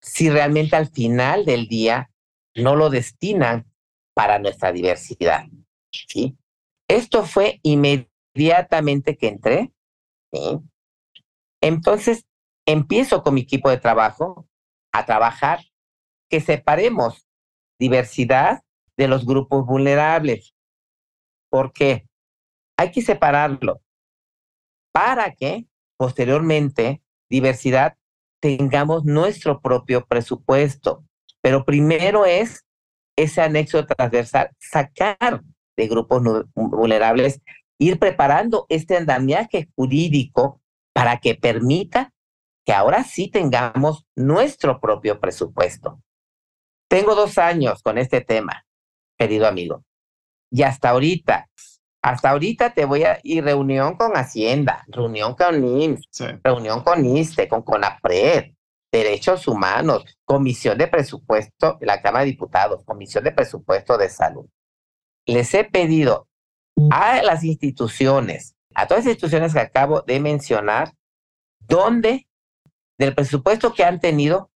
si realmente al final del día no lo destinan para nuestra diversidad? ¿sí? Esto fue inmediatamente que entré. Entonces, empiezo con mi equipo de trabajo a trabajar que separemos diversidad de los grupos vulnerables. ¿Por qué? Hay que separarlo para que posteriormente diversidad tengamos nuestro propio presupuesto. Pero primero es ese anexo transversal, sacar de grupos vulnerables, ir preparando este andamiaje jurídico para que permita que ahora sí tengamos nuestro propio presupuesto. Tengo dos años con este tema, querido amigo, y hasta ahorita, hasta ahorita te voy a ir reunión con Hacienda, reunión con IMSS, reunión con ISTE, con CONAPRED, Derechos Humanos, Comisión de Presupuesto, la Cámara de Diputados, Comisión de Presupuesto de Salud. Les he pedido a las instituciones, a todas las instituciones que acabo de mencionar, dónde del presupuesto que han tenido,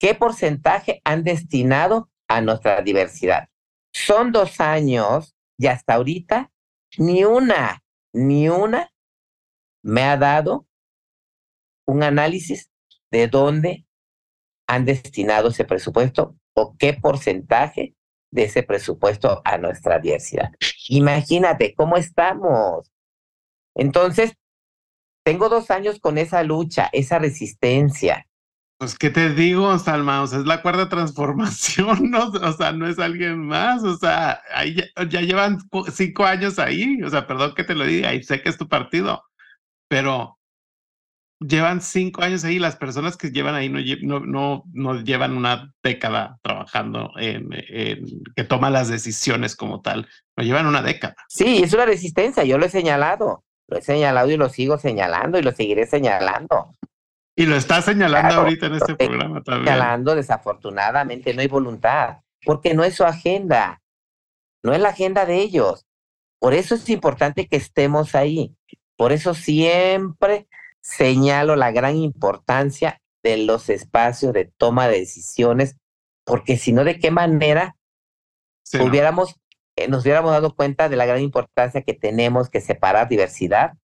qué porcentaje han destinado a nuestra diversidad. Son dos años y hasta ahorita ni una, ni una me ha dado un análisis de dónde han destinado ese presupuesto o qué porcentaje de ese presupuesto a nuestra diversidad. Imagínate cómo estamos. Entonces, tengo dos años con esa lucha, esa resistencia. Pues, ¿qué te digo, Salma? O sea, es la cuarta transformación, ¿no? O sea, no es alguien más. O sea, ahí ya, llevan cinco años ahí. O sea, perdón que te lo diga, y sé que es tu partido, pero llevan cinco años ahí. Las personas que llevan ahí no, no, no, llevan una década trabajando en, en, que toman las decisiones como tal. No llevan una década. Sí, es una resistencia, yo lo he señalado. Lo he señalado y lo sigo señalando y lo seguiré señalando. Y lo está señalando ahorita en este programa también. Señalando, desafortunadamente, no hay voluntad, porque no es su agenda, no es la agenda de ellos. Por eso es importante que estemos ahí. Por eso siempre señalo la gran importancia de los espacios de toma de decisiones, porque si no, ¿de qué manera hubiéramos eh, nos hubiéramos dado cuenta de la gran importancia que tenemos que separar diversidad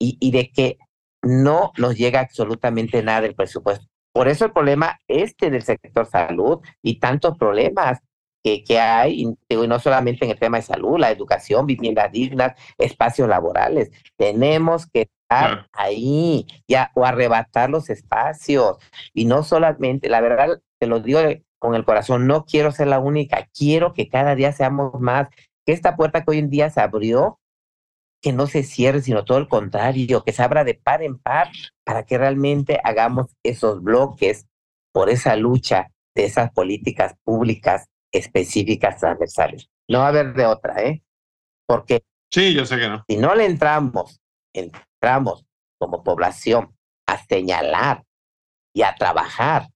y, y de que no nos llega absolutamente nada del presupuesto. Por eso el problema este del sector salud y tantos problemas que, que hay, y no solamente en el tema de salud, la educación, viviendas dignas, espacios laborales. Tenemos que estar ahí ya, o arrebatar los espacios. Y no solamente, la verdad, te lo digo con el corazón, no quiero ser la única, quiero que cada día seamos más, que esta puerta que hoy en día se abrió, que no se cierre, sino todo el contrario, que se abra de par en par para que realmente hagamos esos bloques por esa lucha de esas políticas públicas específicas transversales. No va a haber de otra, ¿eh? Porque sí, yo sé que no. Si no le entramos, entramos como población a señalar y a trabajar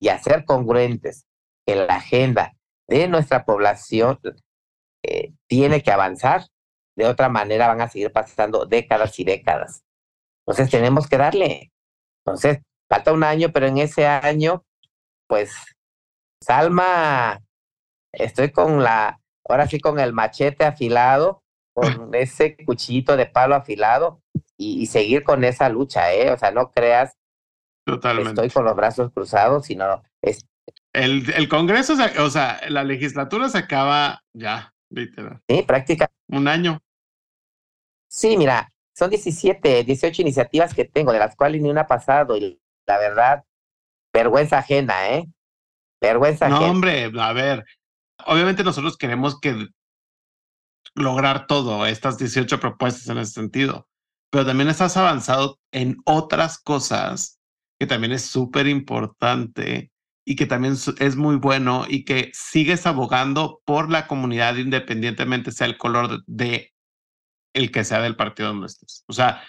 y hacer congruentes que la agenda de nuestra población eh, tiene que avanzar, de otra manera van a seguir pasando décadas y décadas. Entonces tenemos que darle. Entonces, falta un año, pero en ese año, pues, Salma, estoy con la, ahora sí con el machete afilado, con ese cuchillito de palo afilado y, seguir con esa lucha, ¿eh? O sea, no creas Totalmente. estoy con los brazos cruzados, sino es... El, el Congreso, o sea, la legislatura se acaba ya, literal. Sí, prácticamente. Un año. Sí, mira, son 17, 18 iniciativas que tengo, de las cuales ni una ha pasado. Y la verdad, vergüenza ajena, ¿eh? Vergüenza ajena. No, hombre, a ver, obviamente nosotros queremos que lograr todo, estas 18 propuestas en ese sentido, pero también estás avanzado en otras cosas que también es súper importante y que también es muy bueno y que sigues abogando por la comunidad independientemente sea el color de el que sea del partido donde estés. O sea,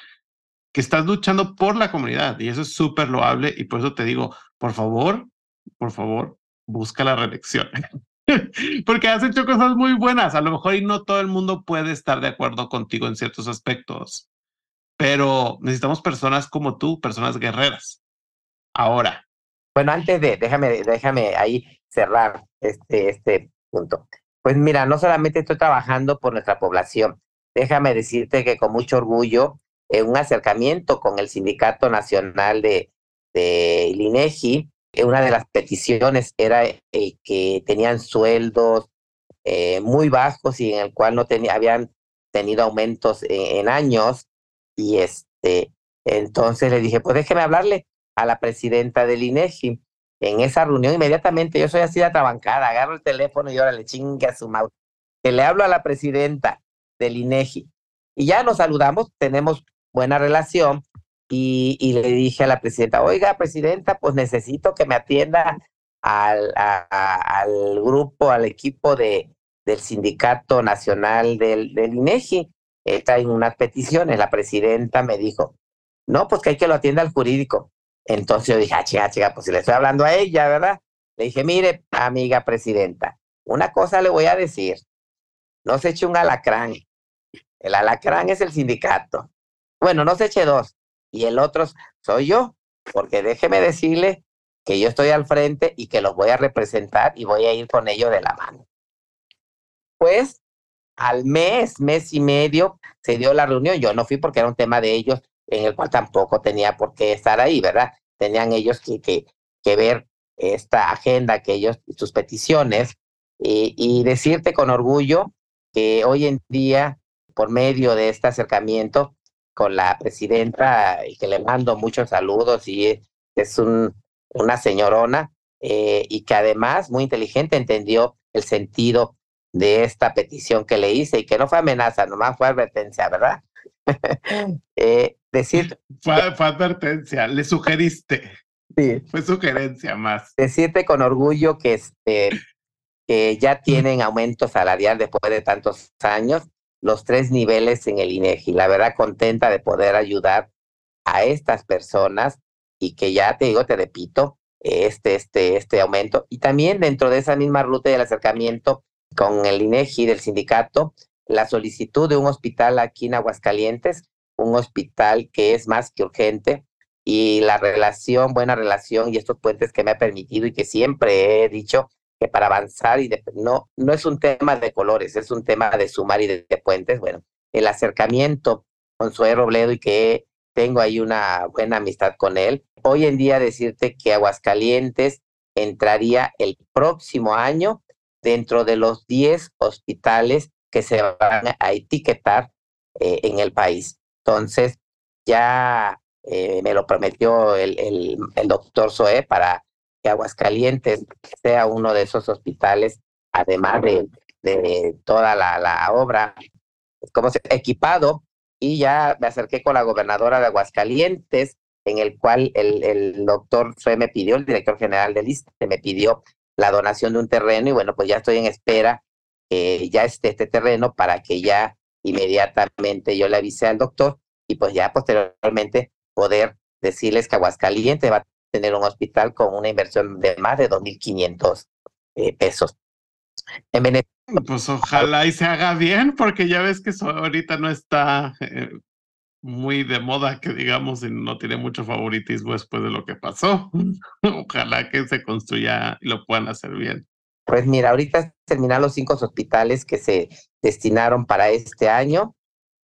que estás luchando por la comunidad y eso es súper loable y por eso te digo, por favor, por favor, busca la reelección. Porque has hecho cosas muy buenas. A lo mejor y no todo el mundo puede estar de acuerdo contigo en ciertos aspectos, pero necesitamos personas como tú, personas guerreras. Ahora. Bueno, antes de, déjame, déjame ahí cerrar este, este punto. Pues mira, no solamente estoy trabajando por nuestra población, déjame decirte que con mucho orgullo, en un acercamiento con el Sindicato Nacional de, de INEGI, una de las peticiones era eh, que tenían sueldos eh, muy bajos y en el cual no tenía, habían tenido aumentos en, años y este entonces le dije pues déjeme hablarle a la presidenta del INEGI en esa reunión inmediatamente yo soy así de atrabancada agarro el teléfono y ahora le chingue a su mouse que le hablo a la presidenta del INEGI y ya nos saludamos tenemos buena relación y, le dije a la presidenta, oiga, presidenta, pues necesito que me atienda al, al grupo, al equipo de, del Sindicato Nacional del, del INEGI. Eh, traen unas peticiones. La presidenta me dijo, no, pues que hay que lo atienda al jurídico. Entonces yo dije, ah, chica, chica, pues si le estoy hablando a ella, ¿verdad? Le dije, mire, amiga presidenta, una cosa le voy a decir. No se eche un alacrán. El alacrán es el sindicato. Bueno, no se eche dos y el otro soy yo, porque déjeme decirle que yo estoy al frente y que los voy a representar y voy a ir con ellos de la mano. Pues al mes, mes y medio, se dio la reunión. Yo no fui porque era un tema de ellos en el cual tampoco tenía por qué estar ahí, ¿verdad? Tenían ellos que, que, que ver esta agenda, que ellos, sus peticiones, y, y decirte con orgullo que hoy en día, por medio de este acercamiento, con la presidenta y que le mando muchos saludos y es un, una señorona eh, y que además muy inteligente entendió el sentido de esta petición que le hice y que no fue amenaza, nomás fue advertencia, ¿verdad? eh, decir... Fue, fue, advertencia, le sugeriste. Sí. Fue sugerencia más. Decirte con orgullo que, este, que ya tienen aumento salarial después de tantos años los tres niveles en el INEGI. La verdad, contenta de poder ayudar a estas personas y que ya te digo, te repito, este, este, este aumento. Y también dentro de esa misma ruta del acercamiento con el INEGI del sindicato, la solicitud de un hospital aquí en Aguascalientes, un hospital que es más que urgente y la relación, buena relación y estos puentes que me ha permitido y que siempre he dicho que para avanzar y no, no es un tema de colores, es un tema de sumar y de, puentes. Bueno, el acercamiento con Zoé Robledo y que tengo ahí una buena amistad con él. Hoy en día decirte que Aguascalientes entraría el próximo año dentro de los 10 hospitales que se van a etiquetar eh, en el país. Entonces, ya eh, me lo prometió el, doctor Zoé para que Aguascalientes sea uno de esos hospitales, además de, toda la, obra, como se equipado, y ya me acerqué con la gobernadora de Aguascalientes, en el cual el, doctor Sue me pidió, el director general del ISTE, me pidió la donación de un terreno, y bueno, pues ya estoy en espera que ya esté este terreno para que ya inmediatamente yo le avise al doctor y pues ya posteriormente poder decirles que Aguascalientes va a tener un hospital con una inversión de más de 2.500 eh, pesos. En Venezuela. Pues ojalá y se haga bien, porque ya ves que eso ahorita no está eh, muy de moda, que digamos, y no tiene mucho favoritismo después de lo que pasó. ojalá que se construya y lo puedan hacer bien. Pues mira, ahorita terminan los cinco hospitales que se destinaron para este año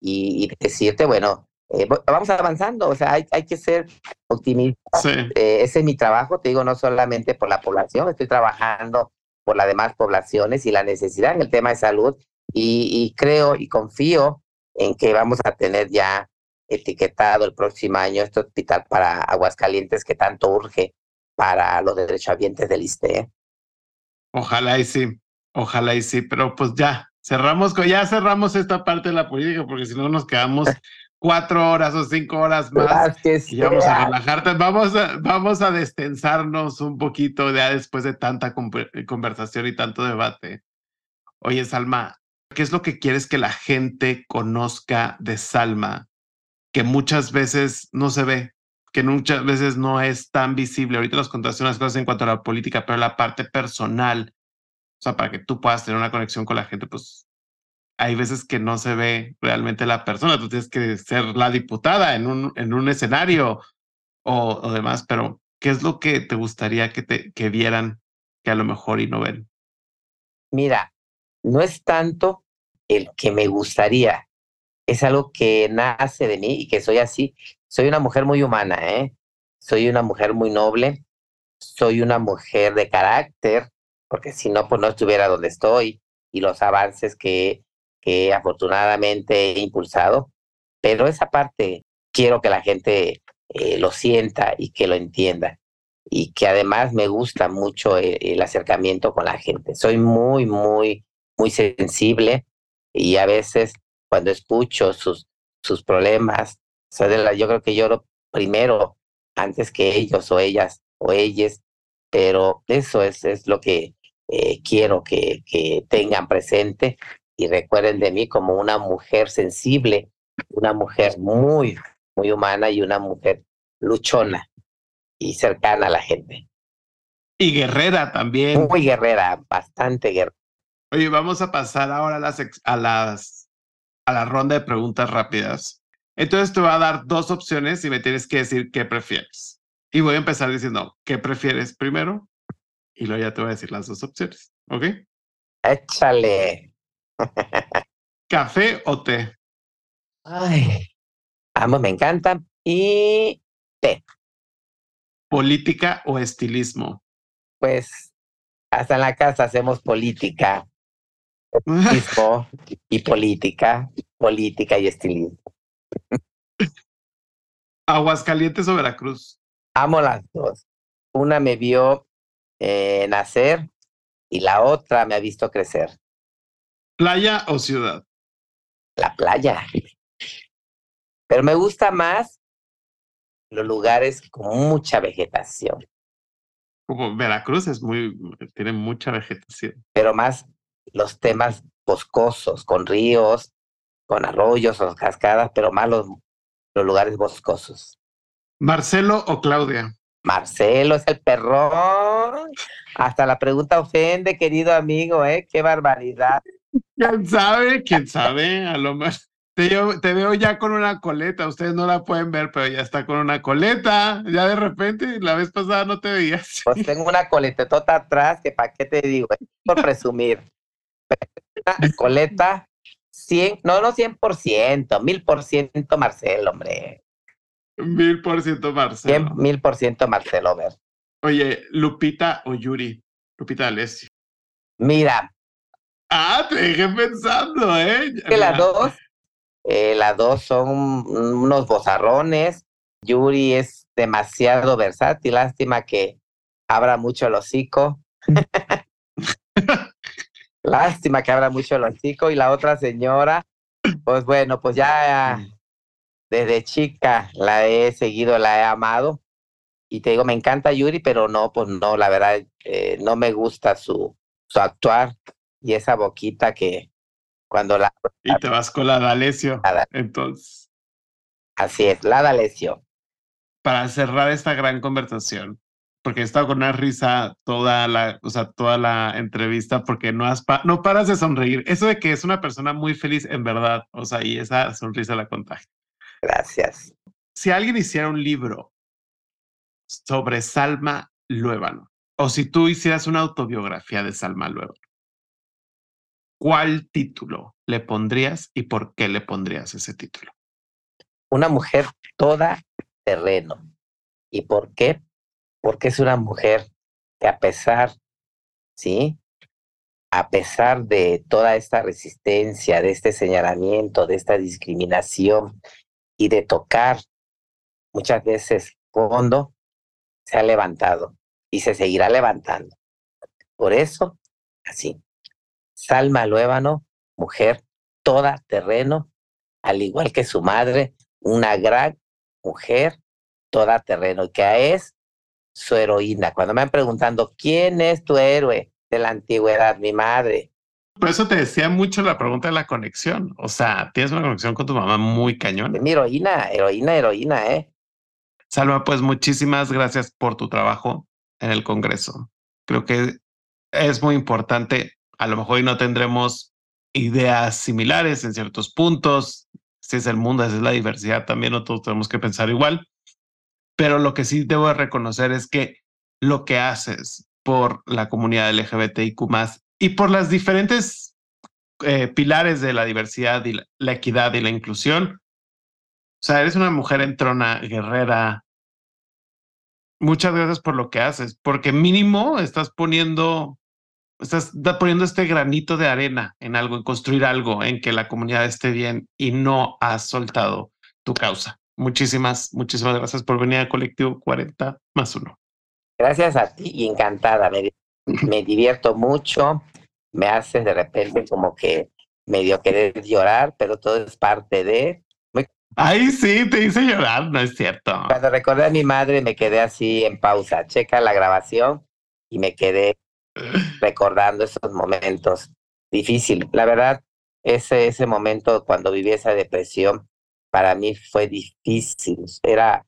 y, decirte, bueno, eh, vamos avanzando, o sea, hay, hay que ser optimistas. Eh, ese es mi trabajo, te digo, no solamente por la población, estoy trabajando por las demás poblaciones y la necesidad en el tema de salud y, y creo y confío en que vamos a tener ya etiquetado el próximo año este hospital para Aguascalientes que tanto urge para los derechohabientes del ISTE. Ojalá y sí, ojalá y sí, pero pues ya, cerramos, ya cerramos esta parte de la política, porque si no nos quedamos cuatro horas o cinco horas más y vamos a relajarte, vamos a, vamos a destensarnos un poquito ya después de tanta conversación y tanto debate. Oye, Salma, ¿qué es lo que quieres que la gente conozca de Salma? Que muchas veces no se ve, que muchas veces no es tan visible. Ahorita nos contaste unas cosas en cuanto a la política, pero la parte personal, o sea, para que tú puedas tener una conexión con la gente, pues hay veces que no se ve realmente la persona. Tú tienes que ser la diputada en un, en un escenario o, o demás, pero ¿qué es lo que te gustaría que, te, que vieran que a lo mejor y no ven? Mira, no es tanto el que me gustaría, es algo que nace de mí y que soy así, soy una mujer muy humana, ¿eh? Soy una mujer muy noble, soy una mujer de carácter, porque si no, pues no estuviera donde estoy y los avances que, que afortunadamente he impulsado. Pero esa parte quiero que la gente eh, lo sienta y que lo entienda. Y que además me gusta mucho el, el acercamiento con la gente. Soy muy, muy, muy sensible y a veces cuando escucho sus, sus problemas, yo creo que lloro primero antes que ellos o ellas o ellas, pero eso es, es lo que eh, quiero que, que tengan presente y recuerden de mí como una mujer sensible, una mujer muy, muy humana y una mujer luchona y cercana a la gente. Y guerrera también. Muy guerrera, bastante guerrera. Oye, vamos a pasar ahora a las, a las a la ronda de preguntas rápidas. Entonces te voy a dar dos opciones y me tienes que decir qué prefieres. Y voy a empezar diciendo, ¿qué prefieres primero? Y luego ya te voy a decir las dos opciones, ¿ok? Échale. ¿Café o té? Ay, ambos me encantan. Y té. ¿Política o estilismo? Pues hasta en la casa hacemos política. Estilismo y política, política y estilismo. ¿Aguascalientes o Veracruz? Amo las dos. Una me vio eh, nacer y la otra me ha visto crecer. ¿Playa o ciudad? La playa. Pero me gusta más los lugares con mucha vegetación. Como Veracruz es muy, tiene mucha vegetación. Pero más los temas boscosos, con ríos, con arroyos o cascadas, pero más los, los lugares boscosos. ¿Marcelo o Claudia? Marcelo es el perrón. Hasta la pregunta ofende, querido amigo, ¿eh? Qué barbaridad. ¿Quién sabe? ¿Quién sabe? A lo mejor. Te, te, veo ya con una coleta, ustedes no la pueden ver, pero ya está con una coleta. Ya de repente, la vez pasada no te veías. Pues tengo una coletetota atrás, que para qué te digo, por presumir. Una coleta 100, no, no 100%, 1000% Marcelo, hombre. Mil por ciento Marcelo. Mil por ciento Marcelo, ver. Oye, Lupita o Yuri. Lupita Alessio. Mira. Ah, te dejé pensando, ¿eh? Que las dos, eh, las dos son unos bozarrones. Yuri es demasiado versátil. Lástima que abra mucho el hocico. Lástima que abra mucho el hocico. Y la otra señora, pues bueno, pues ya desde chica la he seguido, la he amado. Y te digo, me encanta Yuri, pero no, pues no, la verdad, eh, no me gusta su, su actuar y esa boquita que cuando la... Y te vas con la D'Alessio, entonces. Así es, la D'Alessio. para cerrar esta gran conversación, porque he estado con una risa toda la, o sea, toda la entrevista porque no has no paras de sonreír. Eso de que es una persona muy feliz en verdad, o sea, y esa sonrisa la contagia. Gracias. Si alguien hiciera un libro sobre Salma Luébano, o si tú hicieras una autobiografía de Salma Luébano, ¿cuál título le pondrías y por qué le pondrías ese título? Una mujer toda terreno. ¿Y por qué? Porque es una mujer que a pesar, ¿sí? A pesar de toda esta resistencia, de este señalamiento, de esta discriminación y de tocar muchas veces fondo, se ha levantado y se seguirá levantando. Por eso, así, Salma Luébano, mujer toda terreno, al igual que su madre, una gran mujer toda terreno, que es su heroína. Cuando me han preguntando, ¿quién es tu héroe de la antigüedad? Mi madre. Por eso te decía mucho la pregunta de la conexión. O sea, tienes una conexión con tu mamá muy cañón. Mi heroína, heroína, heroína, ¿eh? Salva, pues muchísimas gracias por tu trabajo en el Congreso. Creo que es muy importante. A lo mejor no tendremos ideas similares en ciertos puntos, si es el mundo, es la diversidad, también no todos tenemos que pensar igual. Pero lo que sí debo reconocer es que lo que haces por la comunidad LGBTIQ y por las diferentes eh, pilares de la diversidad y la, equidad y la inclusión, o sea, eres una mujer entrona, guerrera. Muchas gracias por lo que haces, porque mínimo estás poniendo estás poniendo este granito de arena en algo, en construir algo, en que la comunidad esté bien y no has soltado tu causa. Muchísimas, muchísimas gracias por venir al colectivo 40 más uno. Gracias a ti y encantada. Me, me divierto mucho. Me haces de repente como que medio querer llorar, pero todo es parte de. Ay, sí, te hice llorar, no es cierto. Cuando recordé a mi madre me quedé así en pausa. Checa la grabación y me quedé recordando esos momentos difíciles. La verdad, ese, ese momento cuando viví esa depresión, para mí fue difícil. Era,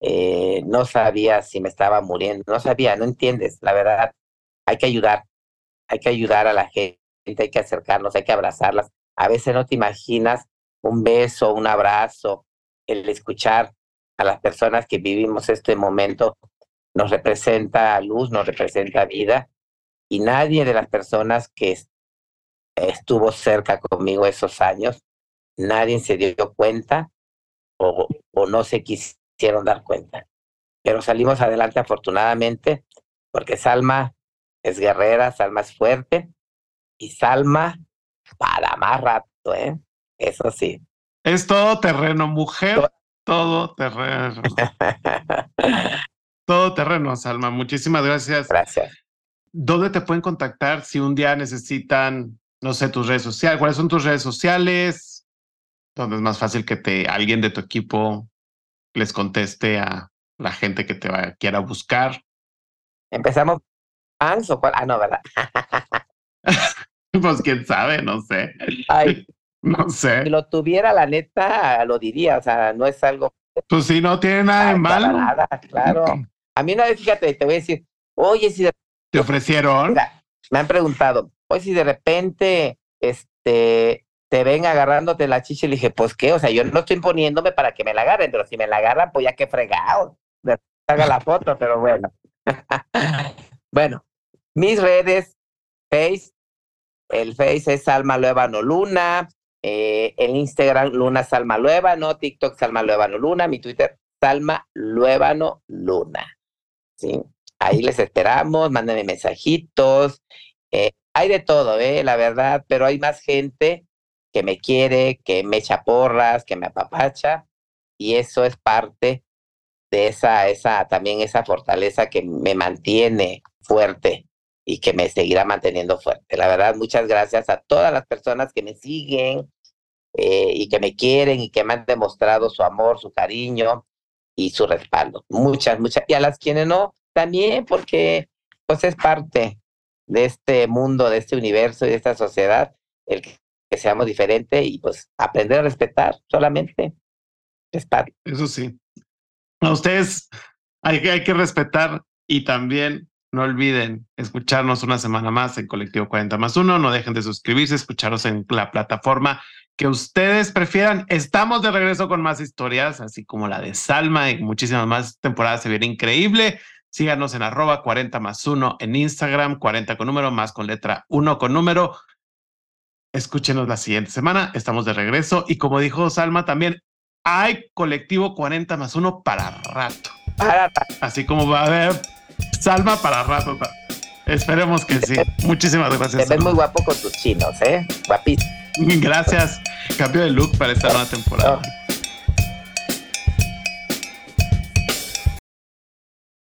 eh, no sabía si me estaba muriendo, no sabía, no entiendes. La verdad, hay que ayudar, hay que ayudar a la gente, hay que acercarnos, hay que abrazarlas. A veces no te imaginas un beso, un abrazo, el escuchar a las personas que vivimos este momento nos representa luz, nos representa vida y nadie de las personas que estuvo cerca conmigo esos años, nadie se dio cuenta o, o no se quisieron dar cuenta. Pero salimos adelante afortunadamente porque Salma es guerrera, Salma es fuerte y Salma para más rato, ¿eh? Eso sí. Es todo terreno, mujer, todo terreno. todo terreno, Salma. Muchísimas gracias. Gracias. ¿Dónde te pueden contactar si un día necesitan, no sé, tus redes sociales? ¿Cuáles son tus redes sociales? ¿Dónde es más fácil que te alguien de tu equipo les conteste a la gente que te va, quiera buscar? Empezamos fans o cuál? Ah, no, ¿verdad? pues quién sabe, no sé. Ay, no sé. Si lo tuviera, la neta, lo diría. O sea, no es algo. Pues sí, no tiene nada de malo. Nada, claro. A mí una vez, fíjate, te voy a decir, oye, si de ¿Te ofrecieron? me han preguntado, pues si de repente este, te ven agarrándote la chicha, y le dije, pues qué, o sea, yo no estoy poniéndome para que me la agarren, pero si me la agarran, pues ya que fregado. Haga la foto, pero bueno. bueno, mis redes, Face, el Face es Salma Luevano Luna, eh, el Instagram Luna Salma Luevano, TikTok Salma Luevano Luna, mi Twitter Salma Luevano Luna. ¿Sí? Ahí les esperamos, mándenme mensajitos. Eh, hay de todo, ¿eh? la verdad, pero hay más gente que me quiere, que me echa porras, que me apapacha, y eso es parte de esa, esa, también esa fortaleza que me mantiene fuerte y que me seguirá manteniendo fuerte. La verdad, muchas gracias a todas las personas que me siguen eh, y que me quieren y que me han demostrado su amor, su cariño y su respaldo. Muchas, muchas. Y a las quienes no, también porque pues es parte de este mundo, de este universo y de esta sociedad, el que, seamos diferentes y pues aprender a respetar solamente es parte. Eso sí. A ustedes hay que, hay que respetar y también no olviden escucharnos una semana más en Colectivo 40 más 1. No dejen de suscribirse, escucharos en la plataforma que ustedes prefieran. Estamos de regreso con más historias, así como la de Salma y muchísimas más temporadas. Se viene increíble. Síganos en arroba 40 más 1 en Instagram, 40 con número, más con letra 1 con número. Escúchenos la siguiente semana. Estamos de regreso. Y como dijo Salma, también hay colectivo 40 más 1 para rato. Para Así como va a haber Salma para rato. Esperemos que sí. Muchísimas gracias. Te ves muy guapo con tus chinos, ¿eh? Guapísimo. Gracias. Cambio de look para esta nueva temporada.